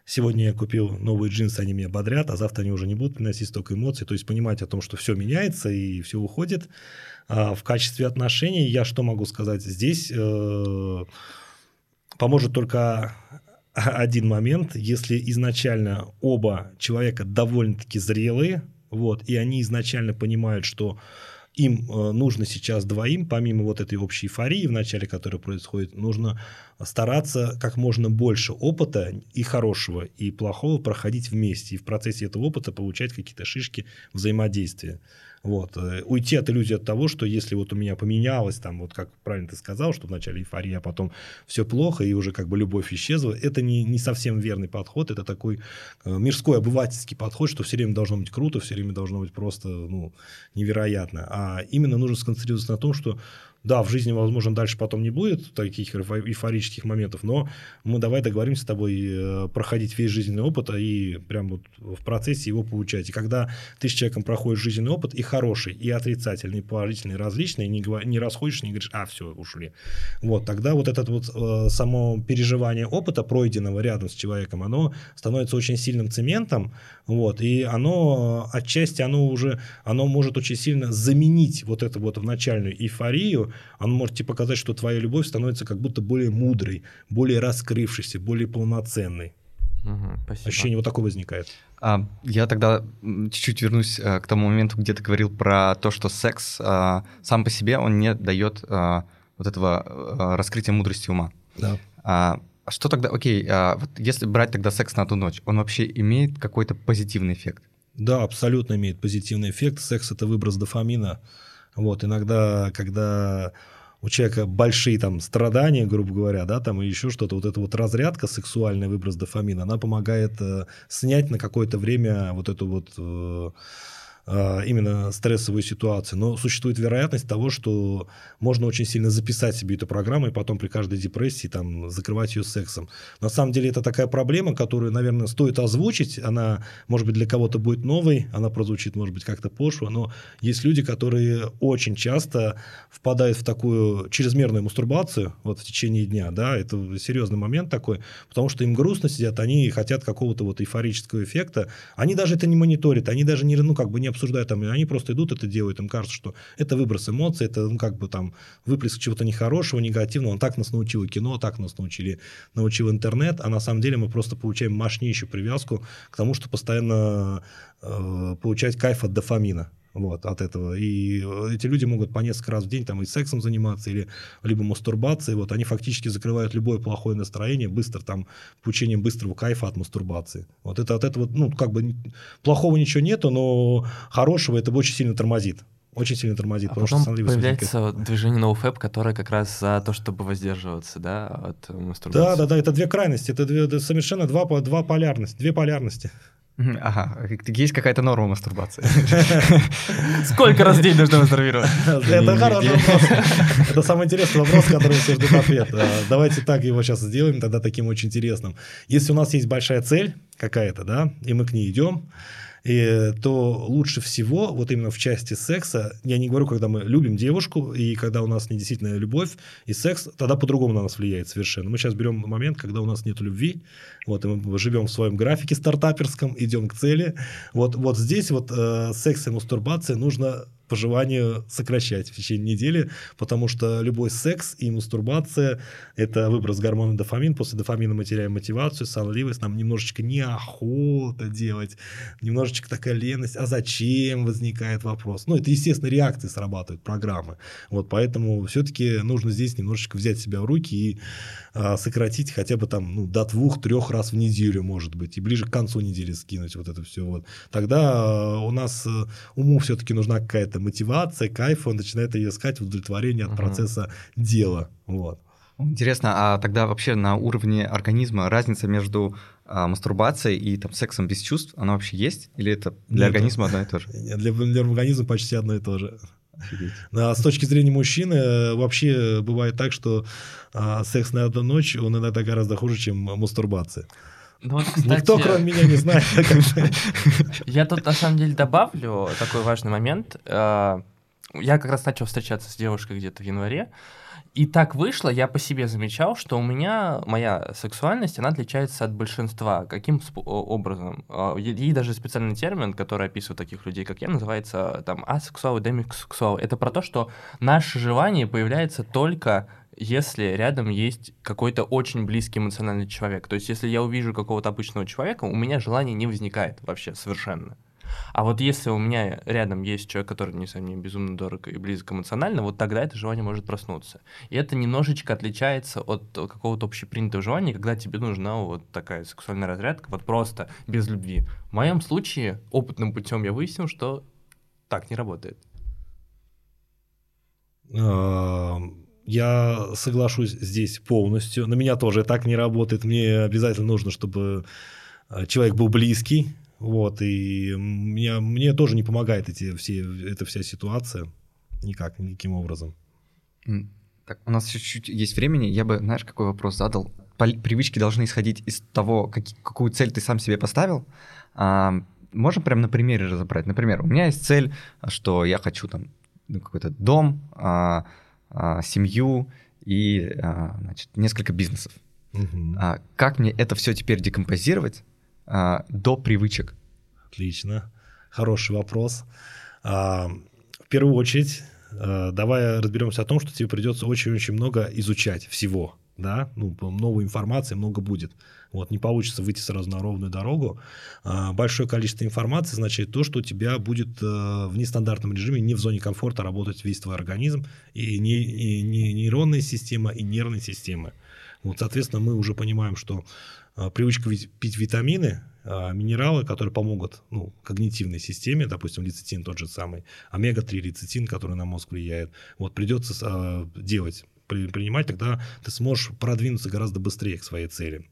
сегодня я купил новые джинсы, они меня бодрят, а завтра они уже не будут приносить столько эмоций. То есть понимать о том, что все меняется и все уходит. А в качестве отношений я что могу сказать? Здесь э, поможет только один момент, если изначально оба человека довольно-таки зрелые, вот, и они изначально понимают, что им э, нужно сейчас двоим, помимо вот этой общей эйфории в начале, которая происходит, нужно стараться как можно больше опыта и хорошего, и плохого проходить вместе, и в процессе этого опыта получать какие-то шишки взаимодействия. Вот. Э, уйти от иллюзии от того, что если вот у меня поменялось, там, вот как правильно ты сказал, что вначале эйфория, а потом все плохо, и уже как бы любовь исчезла, это не, не совсем верный подход, это такой э, мирской, обывательский подход, что все время должно быть круто, все время должно быть просто ну, невероятно. А именно нужно сконцентрироваться на том, что да, в жизни, возможно, дальше потом не будет таких эйфорических моментов, но мы давай договоримся с тобой э, проходить весь жизненный опыт и прям вот в процессе его получать. И когда ты с человеком проходишь жизненный опыт, и хороший, и отрицательный, и положительный, и различный, не, не расходишь, не говоришь, а, все, ушли. Вот, тогда вот это вот э, само переживание опыта, пройденного рядом с человеком, оно становится очень сильным цементом, вот, и оно отчасти, оно уже, оно может очень сильно заменить вот эту вот начальную эйфорию, оно может тебе показать, что твоя любовь становится как будто более мудрой, более раскрывшейся, более полноценной. Угу, спасибо. Ощущение вот такое возникает. А, я тогда чуть-чуть вернусь а, к тому моменту, где ты говорил про то, что секс а, сам по себе, он не дает а, вот этого а, раскрытия мудрости ума. Да. А, что тогда, окей, а, вот если брать тогда секс на ту ночь, он вообще имеет какой-то позитивный эффект? Да, абсолютно имеет позитивный эффект. Секс – это выброс дофамина. Вот, иногда, когда у человека большие там страдания, грубо говоря, да, там и еще что-то, вот эта вот разрядка, сексуальный выброс дофамина, она помогает э, снять на какое-то время вот эту вот э, а, именно стрессовую ситуацию. Но существует вероятность того, что можно очень сильно записать себе эту программу и потом при каждой депрессии там закрывать ее сексом. На самом деле это такая проблема, которую, наверное, стоит озвучить. Она, может быть, для кого-то будет новой, она прозвучит, может быть, как-то пошло, но есть люди, которые очень часто впадают в такую чрезмерную мастурбацию вот в течение дня, да, это серьезный момент такой, потому что им грустно сидят, они хотят какого-то вот эйфорического эффекта, они даже это не мониторят, они даже не, ну, как бы не обсуждают, там, они просто идут, это делают, им кажется, что это выброс эмоций, это, ну, как бы там, выплеск чего-то нехорошего, негативного, он так нас научил кино, так нас научили, научил интернет, а на самом деле мы просто получаем мощнейшую привязку к тому, что постоянно э, получать кайф от дофамина вот, от этого. И э, эти люди могут по несколько раз в день там и сексом заниматься, или либо мастурбацией. Вот, они фактически закрывают любое плохое настроение быстро, там, получением быстрого кайфа от мастурбации. Вот это от этого, ну, как бы плохого ничего нету, но хорошего это очень сильно тормозит очень сильно тормозит. А потом появляется возникает. движение NoFap, которое как раз за то, чтобы воздерживаться, да, от мастурбации. Да, да, да, это две крайности, это, две, это совершенно два, два полярности, две полярности. Ага, есть какая-то норма мастурбации. Сколько раз в день нужно мастурбировать? Это хороший вопрос. Это самый интересный вопрос, который все ждут ответ. А, давайте так его сейчас сделаем, тогда таким очень интересным. Если у нас есть большая цель какая-то, да, и мы к ней идем, и, то лучше всего, вот именно в части секса, я не говорю, когда мы любим девушку, и когда у нас не действительно любовь и секс, тогда по-другому на нас влияет совершенно. Мы сейчас берем момент, когда у нас нет любви, вот, и мы живем в своем графике стартаперском, идем к цели. Вот, вот здесь вот э, секс и мастурбация нужно по желанию сокращать в течение недели, потому что любой секс и мастурбация – это выброс гормона дофамин. После дофамина мы теряем мотивацию, сонливость, нам немножечко неохота делать, немножечко такая леность. А зачем возникает вопрос? Ну, это, естественно, реакции срабатывают, программы. Вот, поэтому все-таки нужно здесь немножечко взять себя в руки и сократить хотя бы там ну, до двух-трех раз в неделю, может быть, и ближе к концу недели скинуть вот это все. Вот. Тогда а, у нас э, уму все-таки нужна какая-то мотивация, кайф, он начинает ее искать в удовлетворении от uh-huh. процесса дела. Вот. Интересно, а тогда вообще на уровне организма разница между а, мастурбацией и там, сексом без чувств, она вообще есть? Или это для Нет, организма одно и то же? Для, для организма почти одно и то же. А с точки зрения мужчины э, вообще бывает так, что а, секс на одну ночь, он иногда гораздо хуже, чем мастурбация. Ну, вот, кстати, Никто, кроме меня, не знает. Я тут, на самом деле, добавлю такой важный момент. Э, я как раз начал встречаться с девушкой где-то в январе, и так вышло, я по себе замечал, что у меня моя сексуальность, она отличается от большинства. Каким образом? А, есть даже специальный термин, который описывает таких людей, как я, называется там асексуал и демисексуал. Это про то, что наше желание появляется только если рядом есть какой-то очень близкий эмоциональный человек. То есть, если я увижу какого-то обычного человека, у меня желания не возникает вообще совершенно. А вот если у меня рядом есть человек, который, несомненно, безумно дорог и близок эмоционально, вот тогда это желание может проснуться. И это немножечко отличается от какого-то общепринятого желания, когда тебе нужна вот такая сексуальная разрядка, вот просто без любви. В моем случае опытным путем я выяснил, что так не работает. Я соглашусь здесь полностью. На меня тоже так не работает. Мне обязательно нужно, чтобы э, человек был близкий. Вот, и мне, мне тоже не помогает эти, все, эта вся ситуация. Никак, никаким образом. Так, у нас чуть-чуть есть времени. Я бы, знаешь, какой вопрос задал? Привычки должны исходить из того, как, какую цель ты сам себе поставил. А, можем прямо на примере разобрать. Например, у меня есть цель, что я хочу там ну, какой-то дом, а, а, семью и а, значит, несколько бизнесов. Угу. А, как мне это все теперь декомпозировать а, до привычек? Отлично. Хороший вопрос. А, в первую очередь, а, давай разберемся о том, что тебе придется очень-очень много изучать всего. Да? Ну, новой информации много будет. Вот, не получится выйти сразу на ровную дорогу. А, большое количество информации означает то, что у тебя будет э, в нестандартном режиме, не в зоне комфорта работать весь твой организм, и не, и не нейронная система, и нервная система. Вот, соответственно, мы уже понимаем, что э, привычка пить витамины, э, минералы, которые помогут ну, когнитивной системе, допустим, лецитин тот же самый, омега-3 лецитин, который на мозг влияет, вот придется делать принимать, тогда ты сможешь продвинуться гораздо быстрее к своей цели.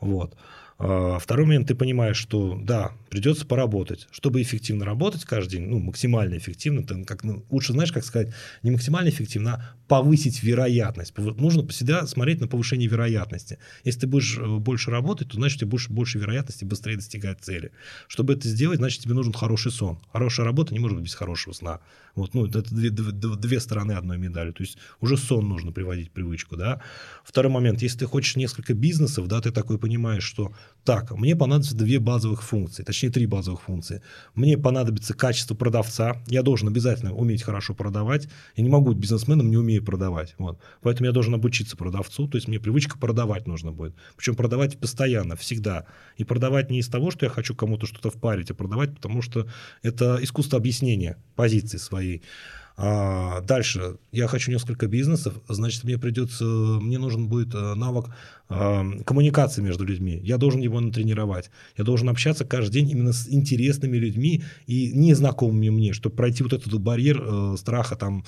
Вот. А, второй момент, ты понимаешь, что да, придется поработать. Чтобы эффективно работать каждый день, ну, максимально эффективно, ты как, ну, лучше, знаешь, как сказать, не максимально эффективно, а повысить вероятность. Нужно всегда смотреть на повышение вероятности. Если ты будешь э, больше работать, то значит, у тебя больше, больше вероятности быстрее достигать цели. Чтобы это сделать, значит, тебе нужен хороший сон. Хорошая работа не может быть без хорошего сна. Вот, ну, это две, две, две стороны одной медали. То есть уже сон нужно приводить в привычку. Да? Второй момент. Если ты хочешь несколько бизнесов, да, ты такой понимаешь, что так, мне понадобятся две базовых функции, точнее три базовых функции. Мне понадобится качество продавца. Я должен обязательно уметь хорошо продавать. Я не могу быть бизнесменом, не умею продавать. Вот. Поэтому я должен обучиться продавцу. То есть мне привычка продавать нужно будет. Причем продавать постоянно, всегда. И продавать не из того, что я хочу кому-то что-то впарить, а продавать, потому что это искусство объяснения позиции своей. А, дальше, я хочу несколько бизнесов, значит, мне придется, мне нужен будет э, коммуникации между людьми. Я должен его натренировать. Я должен общаться каждый день именно с интересными людьми и незнакомыми мне, чтобы пройти вот этот барьер э, страха там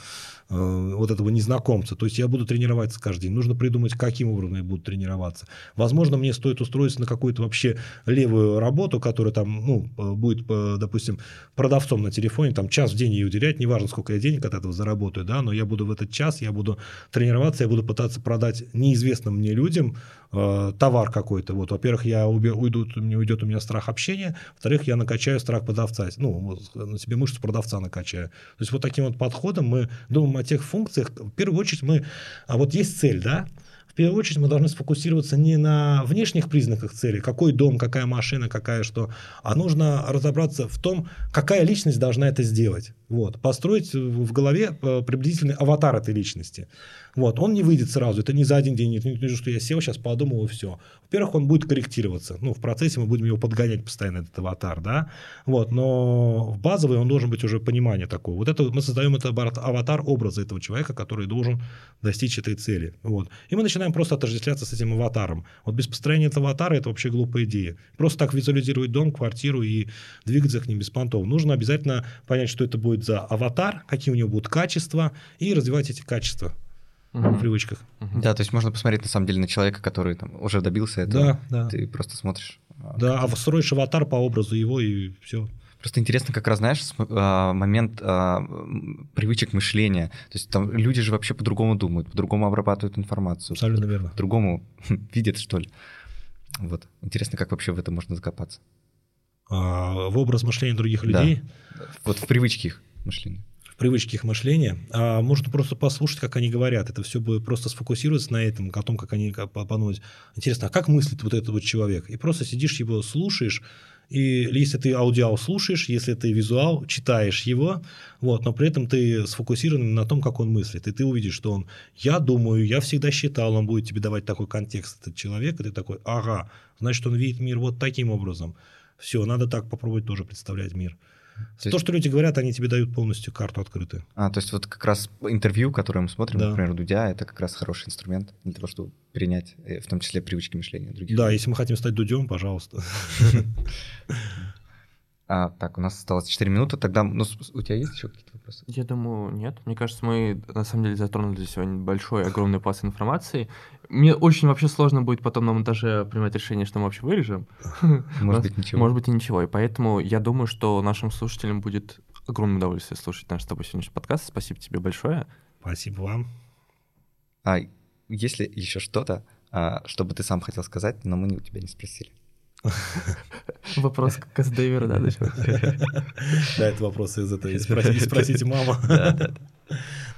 э, вот этого незнакомца. То есть я буду тренироваться каждый день. Нужно придумать, каким образом я буду тренироваться. Возможно, мне стоит устроиться на какую-то вообще левую работу, которая там, ну, будет, допустим, продавцом на телефоне, там час в день ей уделять, неважно, сколько я денег от этого заработаю, да, но я буду в этот час, я буду тренироваться, я буду пытаться продать неизвестным мне людям э, товар какой-то. Вот, во-первых, я уйду, мне уйдет у меня страх общения, во-вторых, я накачаю страх продавца, ну, на себе мышцу продавца накачаю. То есть вот таким вот подходом мы думаем о тех функциях. В первую очередь мы, а вот есть цель, да, в первую очередь мы должны сфокусироваться не на внешних признаках цели, какой дом, какая машина, какая что, а нужно разобраться в том, какая личность должна это сделать. Вот, построить в голове э, приблизительный аватар этой личности. Вот, он не выйдет сразу, это не за один день, не, не, что я сел, сейчас подумал и все. Во-первых, он будет корректироваться, ну, в процессе мы будем его подгонять постоянно, этот аватар, да, вот, но в базовый он должен быть уже понимание такое. Вот это мы создаем это аватар образа этого человека, который должен достичь этой цели, вот. И мы начинаем просто отождествляться с этим аватаром. Вот без построения этого аватара это вообще глупая идея. Просто так визуализировать дом, квартиру и двигаться к ним без понтов. Нужно обязательно понять, что это будет за аватар, какие у него будут качества, и развивать эти качества угу. в привычках. Угу. Да, то есть можно посмотреть на самом деле на человека, который там уже добился этого. Да, да. Ты просто смотришь. А, да, а строишь аватар по образу его и все. Просто интересно, как раз, знаешь, а, момент а, привычек мышления. То есть там люди же вообще по-другому думают, по-другому обрабатывают информацию. Абсолютно верно. По-другому видят, что ли. Вот. Интересно, как вообще в это можно закопаться. А, в образ мышления других людей? Да. Вот в привычки их мышления привычки их мышления, а можно просто послушать, как они говорят. Это все будет просто сфокусироваться на этом, о том, как они подумать. Интересно, а как мыслит вот этот вот человек? И просто сидишь его слушаешь, и если ты аудиал слушаешь, если ты визуал, читаешь его, вот, но при этом ты сфокусирован на том, как он мыслит. И ты увидишь, что он, я думаю, я всегда считал, он будет тебе давать такой контекст, этот человек, и ты такой, ага, значит, он видит мир вот таким образом. Все, надо так попробовать тоже представлять мир. То, то есть... что люди говорят, они тебе дают полностью карту открытую. А, то есть вот как раз интервью, которое мы смотрим, да. например, Дудя, это как раз хороший инструмент для того, чтобы принять, э, в том числе, привычки мышления других. Да, если мы хотим стать Дудем, пожалуйста. А, так, у нас осталось 4 минуты, тогда, ну, у тебя есть еще какие-то вопросы? Я думаю, нет. Мне кажется, мы на самом деле затронули сегодня большой, огромный пласт информации. Мне очень вообще сложно будет потом на монтаже принимать решение, что мы вообще вырежем. Может быть, ничего. Может быть, и ничего. И поэтому я думаю, что нашим слушателям будет огромное удовольствие слушать наш с тобой сегодняшний подкаст. Спасибо тебе большое. Спасибо вам. А если еще что-то, а, что бы ты сам хотел сказать, но мы у тебя не спросили? Вопрос как Дэвера, да, Да, это вопрос из этого. Спросите маму.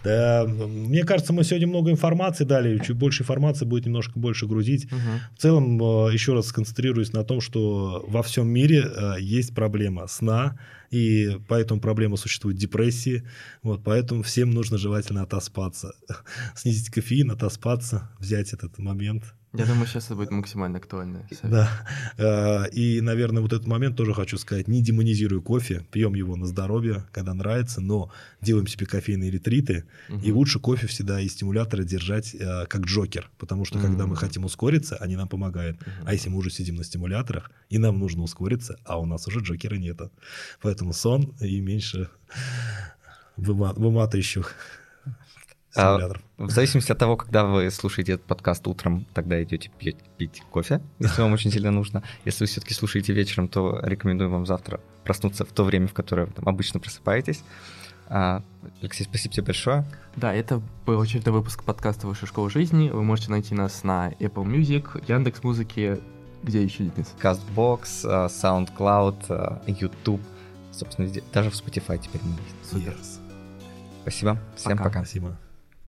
Да, мне кажется, мы сегодня много информации дали, чуть больше информации будет немножко больше грузить. Угу. В целом, э, еще раз сконцентрируюсь на том, что во всем мире э, есть проблема сна, и поэтому проблема существует депрессии. Вот, поэтому всем нужно желательно отоспаться. Снизить кофеин, отоспаться, взять этот момент я думаю, сейчас это будет максимально актуально. Да. Э, и, наверное, вот этот момент тоже хочу сказать. Не демонизируй кофе, пьем его на здоровье, когда нравится, но делаем себе кофейные ретриты. Угу. И лучше кофе всегда и стимуляторы держать э, как джокер, потому что угу. когда мы хотим ускориться, они нам помогают. Угу. А если мы уже сидим на стимуляторах, и нам нужно ускориться, а у нас уже джокера нет. Поэтому сон и меньше выматывающих а, в зависимости от того, когда вы слушаете этот подкаст утром, тогда идете пить, пить кофе, если вам очень сильно нужно. Если вы все-таки слушаете вечером, то рекомендую вам завтра проснуться в то время, в которое вы там обычно просыпаетесь. А, Алексей, спасибо тебе большое. Да, это был очередной выпуск подкаста Высшая школа жизни. Вы можете найти нас на Apple Music, Яндекс Музыки, где еще, Денис? Castbox, SoundCloud, а, YouTube, собственно, даже в Spotify теперь мы есть. Супер. Yes. Спасибо. Всем пока. пока. Спасибо.